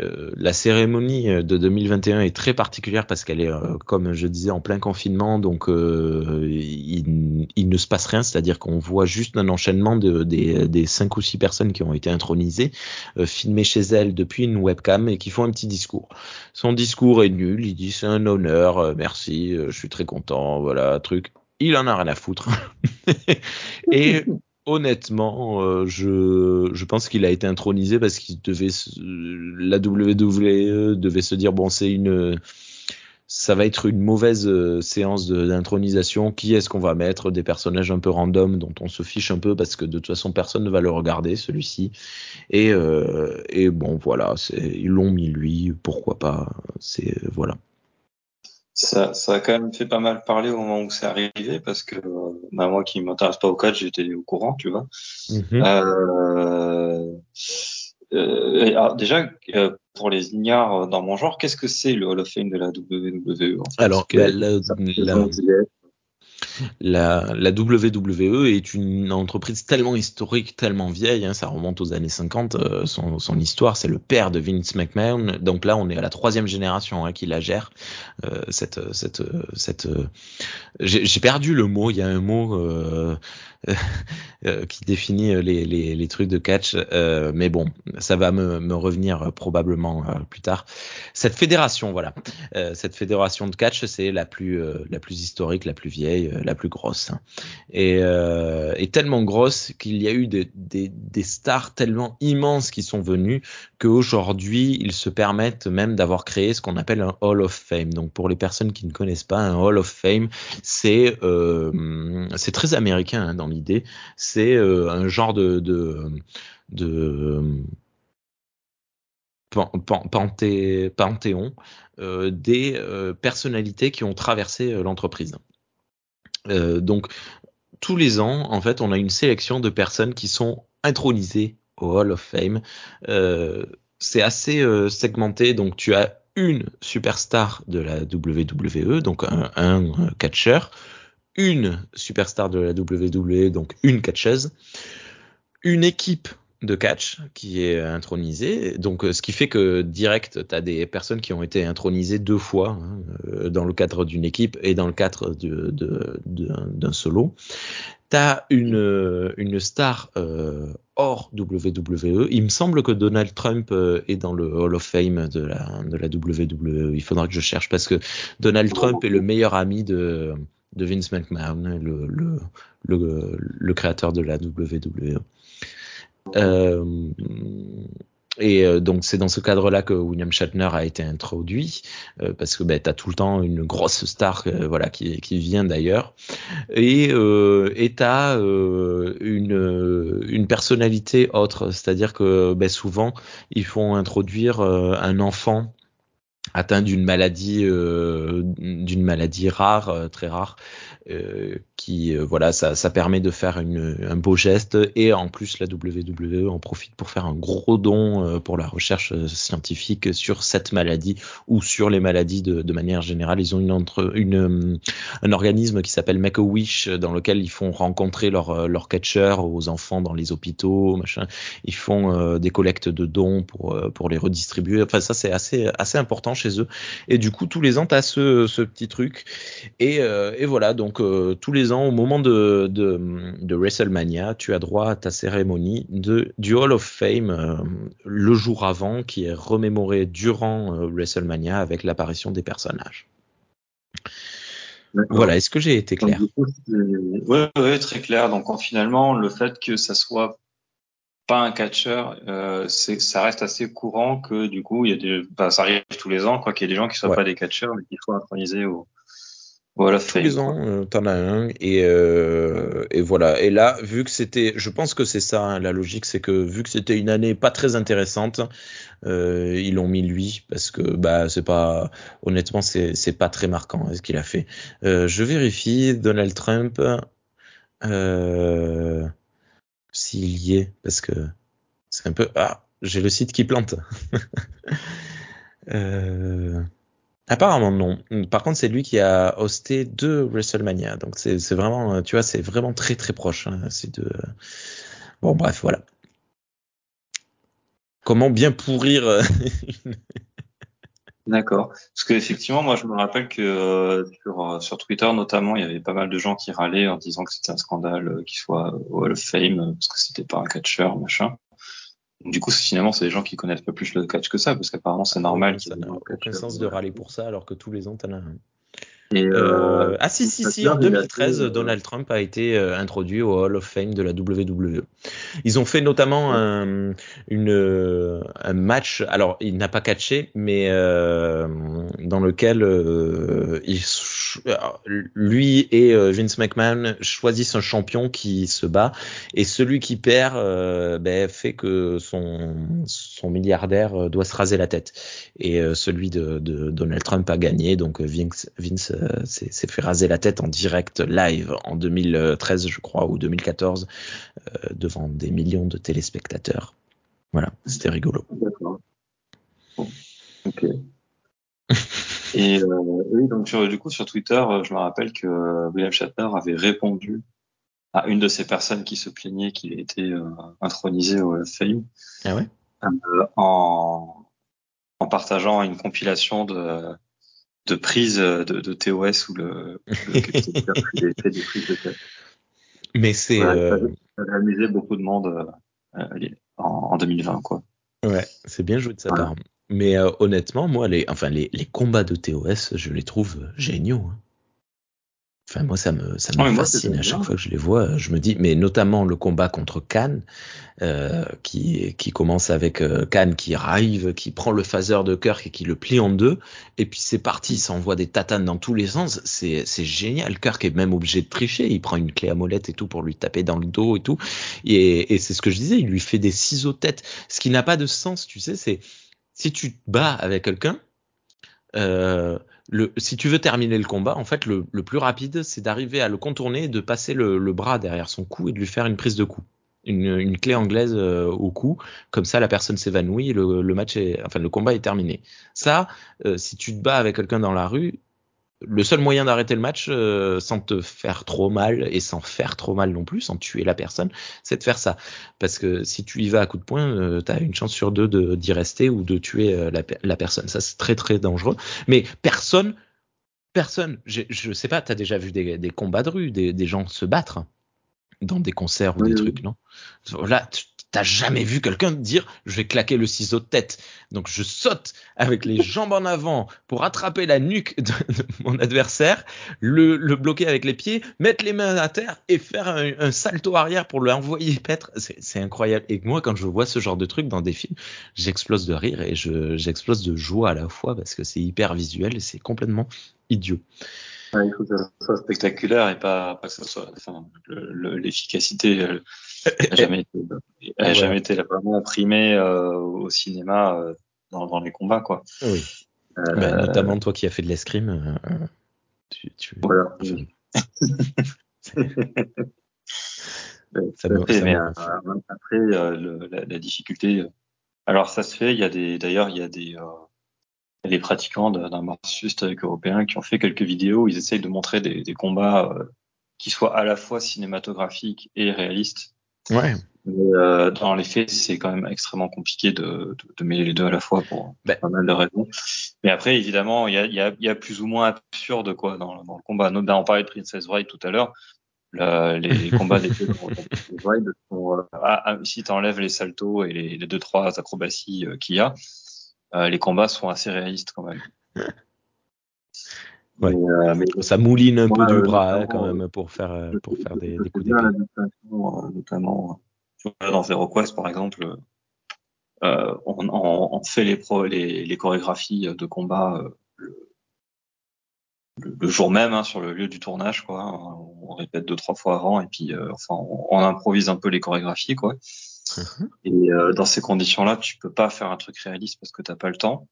euh, la cérémonie de 2021 est très particulière parce qu'elle est, euh, comme je disais, en plein confinement, donc euh, il, il, ne se passe rien, c'est-à-dire qu'on voit juste un enchaînement de, des, des, cinq ou six personnes qui ont été intronisées, euh, filmées chez elle depuis une webcam et qui font un petit discours. Son discours est nul, il dit c'est un honneur, euh, merci, je suis très content, voilà, truc. Il en a rien à foutre. [LAUGHS] et honnêtement, euh, je, je pense qu'il a été intronisé parce qu'il devait, la WWE devait se dire bon, c'est une, ça va être une mauvaise euh, séance d'intronisation. Qui est-ce qu'on va mettre? Des personnages un peu random dont on se fiche un peu parce que de toute façon personne ne va le regarder celui-ci. Et, euh, et bon, voilà, ils l'ont mis lui. Pourquoi pas C'est voilà. Ça, ça a quand même fait pas mal parler au moment où c'est arrivé parce que bah, moi qui m'intéresse pas au catch, j'étais au courant, tu vois. Mm -hmm. euh, euh, alors déjà, euh, pour les ignares dans mon genre, qu'est-ce que c'est le Hall of Fame de la WWE en fait? Alors, bah, la, la, la, WWE est une entreprise tellement historique, tellement vieille, hein, ça remonte aux années 50, euh, son, histoire, c'est le père de Vince McMahon, donc là on est à la troisième génération hein, qui la gère. Euh, cette, cette, cette, euh, j'ai perdu le mot, il y a un mot qui définit les, trucs de catch, mais bon, ça va me, me revenir probablement plus tard. Cette fédération, voilà, cette fédération de catch, c'est la plus, la plus historique, la plus vieille la plus grosse. Hein. Et, euh, et, tellement grosse qu'il y a eu des, stars tellement immenses qui sont venues qu'aujourd'hui, ils se permettent même d'avoir créé ce qu'on appelle un Hall of Fame. Donc pour les personnes qui ne connaissent pas, un Hall of Fame, c'est euh, très américain hein, dans l'idée. C'est euh, un genre de, de, de panthé, panthéon euh, des euh, personnalités qui ont traversé euh, l'entreprise. Euh, donc tous les ans, en fait, on a une sélection de personnes qui sont intronisées au Hall of Fame. Euh, c'est assez euh, segmenté, donc tu as une superstar de la WWE, donc un, un catcheur, une superstar de la WWE, donc une catcheuse, une équipe de catch qui est intronisé. Donc, ce qui fait que direct, tu as des personnes qui ont été intronisées deux fois hein, dans le cadre d'une équipe et dans le cadre d'un de, solo. Tu as une, une star euh, hors WWE. Il me semble que Donald Trump euh, est dans le Hall of Fame de la, WWE. Il faudra que je cherche parce que Donald Trump est le meilleur ami de, de Vince McMahon, le, le, le créateur de la WWE. Euh, et euh, donc c'est dans ce cadre-là que William Shatner a été introduit, euh, parce que ben, tu as tout le temps une grosse star voilà, qui, qui vient d'ailleurs. Et euh, tu as une, une personnalité autre, c'est-à-dire que ben, souvent ils font introduire un enfant atteint d'une maladie d'une maladie rare très rare euh, qui euh, voilà ça, ça, permet de faire une, un beau geste. Et en plus la WWE en profite pour faire un gros don euh, pour la recherche scientifique sur cette maladie ou sur les maladies de, de manière générale. Ils ont une, entre, une un organisme qui s'appelle Make a Wish dans lequel ils font rencontrer leurs leur catcheurs aux enfants dans les hôpitaux machin. Ils font des collectes de dons pour pour les redistribuer. Enfin ça c'est assez assez important chez eux et du coup tous les ans t'as ce ce petit truc et et voilà donc euh, tous les ans, au moment de, de, de, WrestleMania, tu as droit à ta cérémonie de, du Hall of Fame euh, le jour avant, qui est remémoré durant euh, WrestleMania avec l'apparition des personnages. Voilà, est-ce que j'ai été clair? Oui, ouais, très clair. Donc finalement, le fait que ça soit pas un catcheur, euh, ça reste assez courant que du coup, il y a des, bah, ça arrive tous les ans, quoi, qu'il y ait des gens qui soient pas des catcheurs, mais qui soient intronisés au, voilà, tous les ans, euh, t'en as un et, euh, et voilà. Et là, vu que c'était, je pense que c'est ça hein, la logique, c'est que vu que c'était une année pas très intéressante, euh, ils l'ont mis lui parce que bah c'est pas, honnêtement, c'est c'est pas très marquant hein, ce qu'il a fait. Euh, je vérifie Donald Trump euh, s'il y est parce que c'est un peu ah j'ai le site qui plante. [LAUGHS] euh, Apparemment non. Par contre, c'est lui qui a hosté deux WrestleMania. Donc c'est vraiment, tu vois, c'est vraiment très très proche. Hein, ces deux. Bon, bref, voilà. comment bien pourrir euh, [LAUGHS] D'accord. Parce qu'effectivement, moi, je me rappelle que euh, sur, euh, sur Twitter, notamment, il y avait pas mal de gens qui râlaient en disant que c'était un scandale euh, qu'il soit au Hall of Fame parce que c'était pas un catcheur, machin. Du coup, finalement, c'est des gens qui connaissent pas plus le catch que ça, parce qu'apparemment, c'est normal. Ça n'a aucun sens de râler pour ça, alors que tous les ans, t'en as un. Et, Euh, euh, ah si si si, en il a 2013, fait, euh, Donald Trump a été introduit au Hall of Fame de la WWE. Ils ont fait notamment un, une, un match, alors il n'a pas catché, mais euh, dans lequel euh, il, lui et euh, Vince McMahon choisissent un champion qui se bat, et celui qui perd euh, ben, fait que son, son milliardaire euh, doit se raser la tête. Et euh, celui de, de Donald Trump a gagné, donc Vince, Vince euh, s'est fait raser la tête en direct live en 2013, je crois, ou 2014, euh, devant des millions de téléspectateurs. Voilà, c'était rigolo. D'accord. Ok. [LAUGHS] Et euh, oui, donc sur- du coup sur Twitter, euh, je me rappelle que euh, William Shatner avait répondu à une de ces personnes qui se plaignait qu'il ait été euh, intronisé au Fame Ah ouais? En, en partageant une compilation de, de prises de, de TOS où le, le [LAUGHS] fait des prises de tête. Mais c'est Ouais, euh, Ça avait amusé beaucoup de monde euh, euh, en, en 2020, quoi. ouais, c'est bien joué de sa Voilà. part. Mais euh, honnêtement, moi, les, enfin les, les combats de TOS, je les trouve géniaux. hein. Enfin, moi, ça me, ça me Ouais, fascine à chaque fois que je les vois. Je me dis, mais notamment le combat contre Khan, euh, qui, qui commence avec euh, Khan qui arrive, qui prend le phaser de Kirk et qui le plie en deux, et puis c'est parti, il s'envoie des tatanes dans tous les sens. C'est, c'est génial. Kirk est même obligé de tricher. Il prend une clé à molette et tout pour lui taper dans le dos et tout. Et, et c'est ce que je disais, il lui fait des ciseaux de tête. Ce qui n'a pas de sens, tu sais, c'est si tu te bats avec quelqu'un, euh, si tu veux terminer le combat, en fait, le, plus rapide, c'est d'arriver à le contourner de passer le, bras derrière son cou et de lui faire une prise de cou. Une, clé anglaise euh, au cou, comme ça la personne s'évanouit, le match est, enfin le combat est terminé. Ça, euh, si tu te bats avec quelqu'un dans la rue, le seul moyen d'arrêter le match euh, sans te faire trop mal et sans faire trop mal non plus, sans tuer la personne, c'est de faire ça. Parce que si tu y vas à coup de poing, euh, tu as une chance sur deux de- d'y rester ou de tuer euh, la, la personne. Ça, c'est très très dangereux. Mais personne, personne, je sais pas, tu as déjà vu des, des combats de rue, des, des gens se battre dans des concerts ou Oui, des oui. trucs, non? Là, t'as jamais vu quelqu'un dire je vais claquer le ciseau de tête. Donc je saute avec les [LAUGHS] jambes en avant pour attraper la nuque de, de mon adversaire, le, le bloquer avec les pieds, mettre les mains à terre et faire un, un salto arrière pour l'envoyer paître. C'est c'est incroyable. Et moi, quand je vois ce genre de truc dans des films, j'explose de rire et je- j'explose de joie à la fois parce que c'est hyper visuel et c'est complètement idiot. Ouais, il faut que ça soit spectaculaire et pas, pas que ça soit. Enfin, le- le- l'efficacité elle, a jamais été, elle a Ouais. jamais été vraiment imprimée euh, au cinéma euh, dans, dans les combats, quoi. Oui. Euh, Ben, notamment toi qui as fait de l'escrime. euh, euh, tu, tu... Voilà. [LAUGHS] [LAUGHS] Ça me- ça mais, euh, rend après euh, le- la, la difficulté. euh, Alors ça se fait. Il y a des, d'ailleurs, il y a des, euh, pratiquants d'un historique européen qui ont fait quelques vidéos. Où ils essayent de montrer des, des combats euh, qui soient à la fois cinématographiques et réalistes. Ouais. Mais euh, dans les faits, c'est quand même extrêmement compliqué de, de, de mêler les deux à la fois pour Ben. pas mal de raisons. Mais après, évidemment, il y a, il y, a, il y a plus ou moins absurde quoi dans, dans le combat. Nous, ben, on parlait de Princess Bride tout à l'heure. Le- les, les combats des deux dans, dans Princess Bride sont, euh, ah, ah, si tu enlèves les saltos et les, les deux trois acrobaties euh, qu'il y a, euh, les combats sont assez réalistes quand même. Ouais. Mais, euh, mais Ça mouline un peu du euh, bras hein, quand même pour faire euh, pour faire des, coups d'épée. euh, notamment euh, dans Zero Quest par exemple, euh, on, on, on fait les, pro, les, les chorégraphies de combat euh, le, le- le jour même hein, sur le lieu du tournage, quoi. On répète deux trois fois avant et puis euh, enfin on, improvise un peu les chorégraphies, quoi. Et euh, dans ces conditions-là, tu peux pas faire un truc réaliste parce que t'as pas le temps.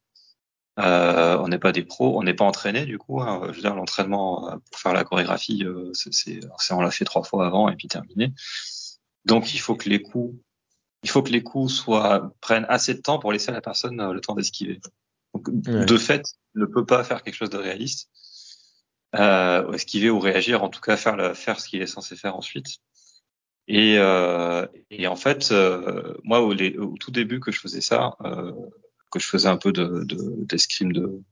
Euh, on n'est pas des pros, on n'est pas entraîné du coup. Hein. Je veux dire, l'entraînement euh, pour faire la chorégraphie, euh, c'est, on l'a fait trois fois avant et puis terminé. Donc il faut que les coups, il faut que les coups soient prennent assez de temps pour laisser à la personne euh, le temps d'esquiver. Donc Ouais. de fait, il ne peut pas faire quelque chose de réaliste, euh, esquiver ou réagir, en tout cas faire faire ce qu'il est censé faire ensuite. Et, euh, et en fait, euh, moi, au, au, tout début que je faisais ça, euh, que je faisais un peu de d'escrime de,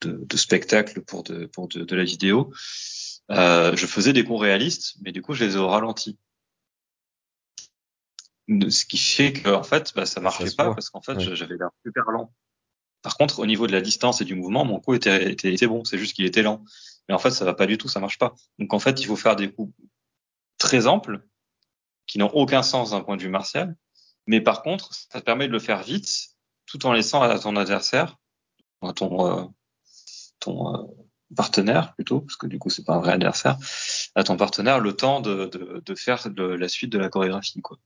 de, de, de, spectacle pour de, pour de, de la vidéo, euh, je faisais des cours réalistes, mais du coup, je les ai au ralenti. Ce qui fait que, en fait, bah, ça marchait pas parce qu'en fait, ouais. j'avais l'air super lent. Par contre, au niveau de la distance et du mouvement, mon coup était, était, était bon. C'est juste qu'il était lent. Mais en fait, ça va pas du tout, ça marche pas. Donc en fait, il faut faire des coups très amples qui n'ont aucun sens d'un point de vue martial. Mais par contre, ça permet de le faire vite, tout en laissant à ton adversaire, à ton, euh, ton euh, partenaire plutôt, parce que du coup c'est pas un vrai adversaire, à ton partenaire le temps de, de, de faire la suite de la chorégraphie, quoi.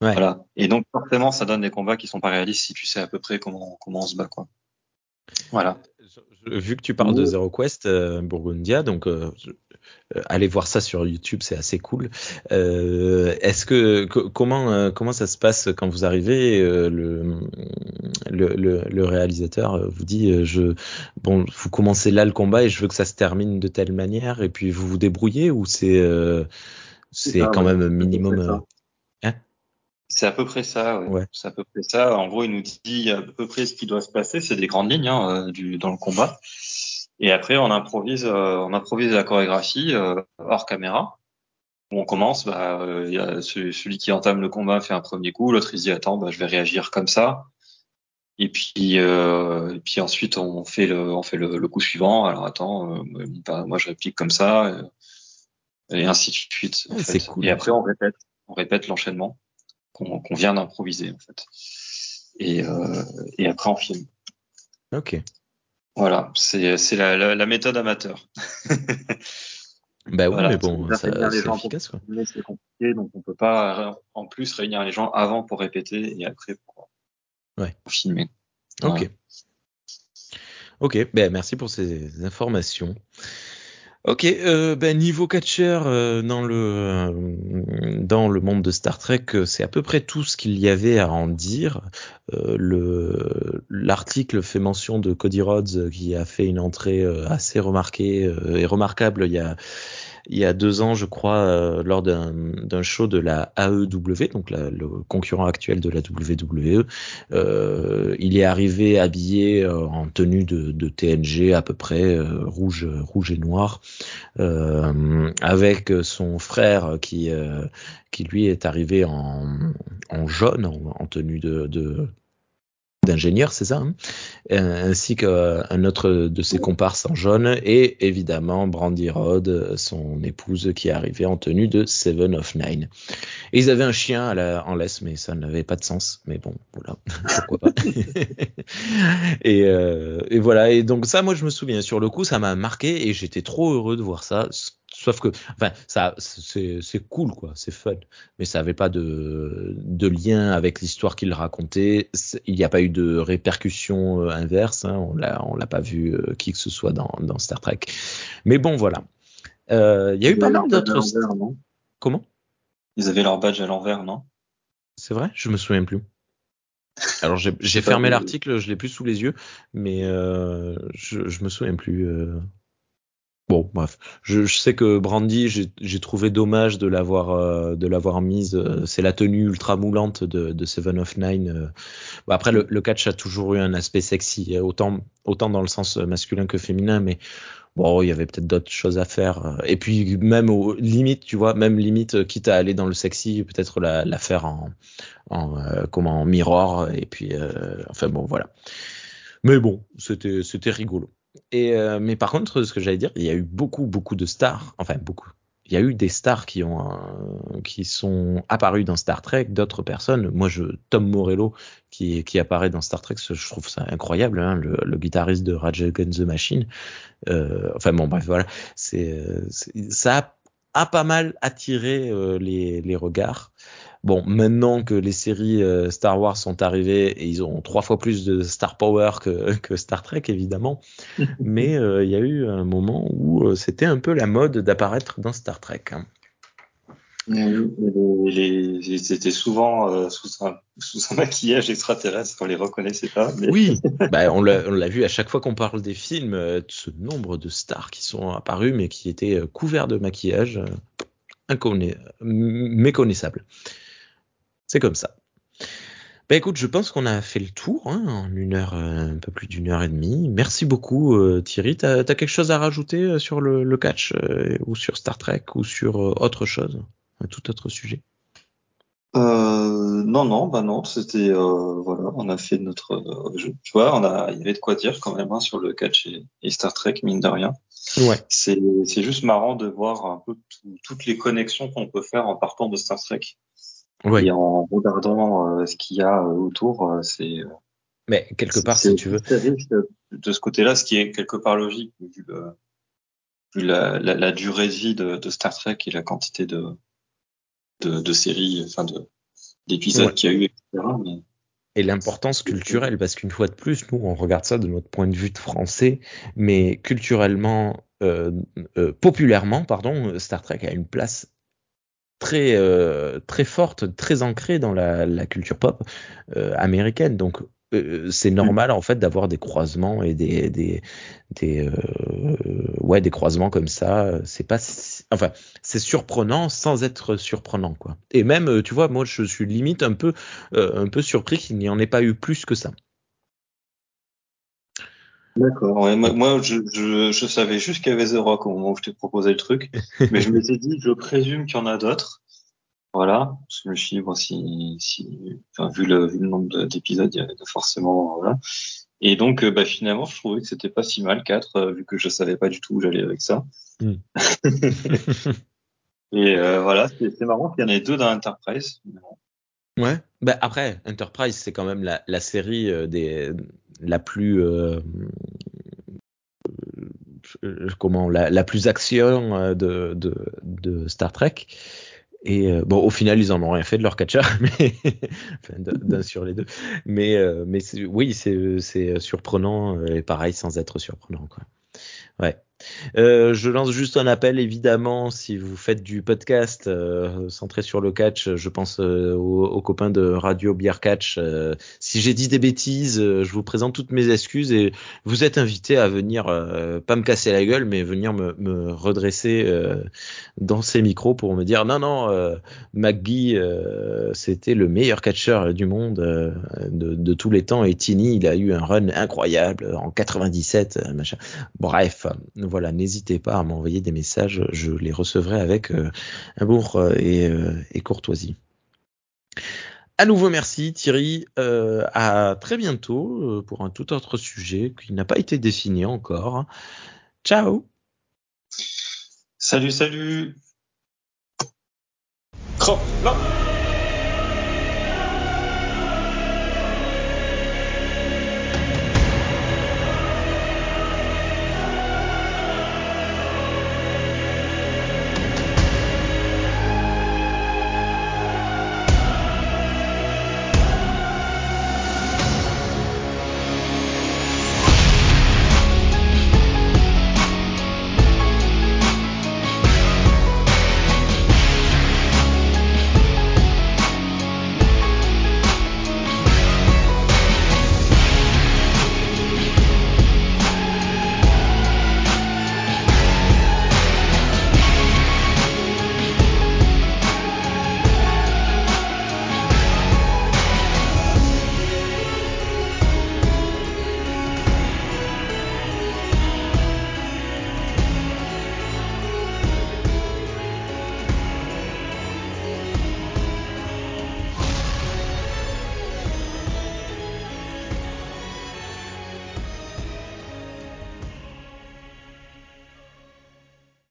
Ouais. Voilà. Et donc forcément, ça donne des combats qui sont pas réalistes si tu sais à peu près comment comment on se bat, quoi. Voilà. Vu que tu parles de Zero Quest euh, Burgundia, donc euh, allez voir ça sur YouTube, c'est assez cool. Euh, Est-ce que comment euh, comment ça se passe quand vous arrivez le, le, le, le, réalisateur vous dit je bon vous commencez là le combat et je veux que ça se termine de telle manière et puis vous vous débrouillez ou c'est c'est quand ouais, même minimum c'est à peu près ça. Ouais. ouais. C'est à peu près ça. En gros, il nous dit à peu près ce qui doit se passer. C'est des grandes lignes hein, du, dans le combat. Et après, on improvise, euh, on improvise la chorégraphie euh, hors caméra. Où on commence, bah, euh, y a celui, celui, qui entame le combat fait un premier coup, l'autre il se dit attends, bah, je vais réagir comme ça. Et puis, euh, et puis ensuite on fait le, on fait le, le coup suivant. Alors attends, bah, moi je réplique comme ça, et, ainsi de suite. En fait. cool. Et après on répète, on répète l'enchaînement qu'on qu vient d'improviser en fait. Et, euh, et après on filme. Ok. Voilà, c'est c'est la, la, la, méthode amateur. [LAUGHS] bah oui, voilà, mais bon, ça, c'est efficace quoi. C'est compliqué, donc on peut pas en plus réunir les gens avant pour répéter et après pour, ouais. pour filmer. Ok. Ok, ben merci pour ces informations. Ok, euh, ben niveau catcher euh, dans le euh, dans le monde de Star Trek, c'est à peu près tout ce qu'il y avait à en dire. Euh, le l'article fait mention de Cody Rhodes qui a fait une entrée assez remarquée et remarquable il y a il y a deux ans, je crois, euh, lors d'un show de la AEW, donc le concurrent actuel de la WWE. Euh, il est arrivé habillé euh, en tenue de, TNG à peu près rouge, et noir, avec son frère qui qui lui est arrivé en, jaune, en, en tenue de d'ingénieur, c'est ça, hein? Ainsi qu'un autre de ses comparses en jaune, et évidemment Brandy Rod, son épouse, qui est arrivée en tenue de Seven of Nine. Ils avaient un chien à la, en laisse, mais ça n'avait pas de sens. Mais bon, voilà, [LAUGHS] pourquoi pas? [LAUGHS] et, euh, et voilà, et donc ça, moi je me souviens, sur le coup, ça m'a marqué, et j'étais trop heureux de voir ça sauf que enfin ça c'est cool quoi c'est fun. Mais ça avait pas de de lien avec l'histoire qu'il racontait. Il n'y a pas eu de répercussions euh, inverses hein. on on l'a pas vu euh, qui que ce soit dans dans Star Trek. Mais bon voilà. Euh, il y a eu pas mal d'autres comment? Ils avaient leur badge à l'envers non? C'est vrai? Je me souviens plus. Alors j'ai [LAUGHS] fermé l'article, je l'ai plus sous les yeux, mais euh, je, je me souviens plus. Euh... Bon, bref, je, je, sais que Brandy, j'ai trouvé dommage de l'avoir euh, de l'avoir mise. Euh, c'est la tenue ultra moulante de, de Seven of Nine. Euh. Bon, après, le, le, catch a toujours eu un aspect sexy, hein, autant autant dans le sens masculin que féminin, mais bon, il y avait peut-être d'autres choses à faire. Et puis même au limite, tu vois, même limite, quitte à aller dans le sexy, peut-être la, la faire en en comment en mirror. Et puis, enfin bon, voilà. Mais bon, c'était c'était rigolo. Et euh, mais par contre, ce que j'allais dire, il y a eu beaucoup, beaucoup de stars, enfin beaucoup. Il y a eu des stars qui ont euh, qui sont apparues dans Star Trek, d'autres personnes. Moi, je Tom Morello qui qui apparaît dans Star Trek, je trouve ça incroyable, hein, le, guitariste de Rage Against the Machine. Euh, enfin bon, bref, voilà, c'est ça a, a, pas mal attiré les les regards. Bon, maintenant que les séries euh, Star Wars sont arrivées et ils ont trois fois plus de star power que, [LAUGHS] que Star Trek évidemment, [LAUGHS] mais euh, il y a eu un moment où euh, c'était un peu la mode d'apparaître dans Star Trek. Hein. ils étaient souvent sous, un, sous un maquillage extraterrestre, on les reconnaissait pas. Mais... Oui, [LAUGHS] bah, on l'a vu à chaque fois qu'on parle des films, ce nombre de stars qui sont apparues mais qui étaient couverts de maquillage méconnaissable. C'est comme ça. Ben écoute, je pense qu'on a fait le tour hein, en une heure, euh, un peu plus d'une heure et demie. Merci beaucoup euh, Thierry. T'as as quelque chose à rajouter euh, sur le, catch ou sur Star Trek ou sur autre chose, un tout autre sujet? Non, non, bah non. C'était voilà, on a fait notre, tu vois, on a, il y avait de quoi dire quand même hein, sur le catch et, Star Trek mine de rien. Ouais. C'est c'est juste marrant de voir un peu toutes les connexions qu'on peut faire en partant de Star Trek. Et en regardant euh, ce qu'il y a euh, autour, euh, c'est. Mais quelque part, si tu veux. De ce côté-là, ce qui est quelque part logique, vu, la, la, la, durée de vie de, de, Star Trek et la quantité de, de, de séries, enfin de d'épisodes qu'il y a eu, etc. Mais... Et l'importance culturelle, parce qu'une fois de plus, nous, on regarde ça de notre point de vue de français, mais culturellement, euh, euh, populairement, pardon, Star Trek a une place très euh, très forte, très ancrée dans la, culture pop euh, américaine. Donc euh, c'est normal en fait d'avoir des croisements et des, des ouais des croisements comme ça. C'est pas enfin c'est surprenant sans être surprenant quoi. Et même tu vois moi je suis limite un peu un peu surpris qu'il n'y en ait pas eu plus que ça. D'accord. Ouais, moi, je, je, je, savais juste qu'il y avait The Rock au moment où je t'ai proposé le truc, [LAUGHS] mais je m'étais dit, je présume qu'il y en a d'autres. Voilà. Je me suis dit, bon, si, si, enfin, vu le, vu le nombre d'épisodes, il y a forcément, voilà. Et donc, euh, bah, finalement, je trouvais que c'était pas si mal, 4, euh, vu que je savais pas du tout où j'allais avec ça. Mm. [LAUGHS] Et euh, voilà, c'est marrant qu'il y en ait deux dans Enterprise. Ouais. Bah après, Enterprise, c'est quand même la, série euh, des la plus euh, euh, comment la, plus action de, de, Star Trek. Et bon, au final, ils en ont rien fait de leur catcher, [LAUGHS] d'un sur les deux. Mais mais oui, c'est surprenant et pareil sans être surprenant quoi. Ouais. Euh, je lance juste un appel, évidemment, si vous faites du podcast euh, centré sur le catch, je pense euh, aux, copains de Radio Bière Catch. Si j'ai dit des bêtises, je vous présente toutes mes excuses et vous êtes invité à venir, pas me casser la gueule, mais venir me, redresser dans ces micros pour me dire non, non, McGee, c'était le meilleur catcheur du monde de, tous les temps et Tini, il a eu un run incroyable en 97, machin. Bref voilà, n'hésitez pas à m'envoyer des messages, je les recevrai avec euh, amour euh, euh, et, courtoisie. À nouveau, merci Thierry. à très bientôt pour un tout autre sujet qui n'a pas été défini encore. Ciao. Salut, salut.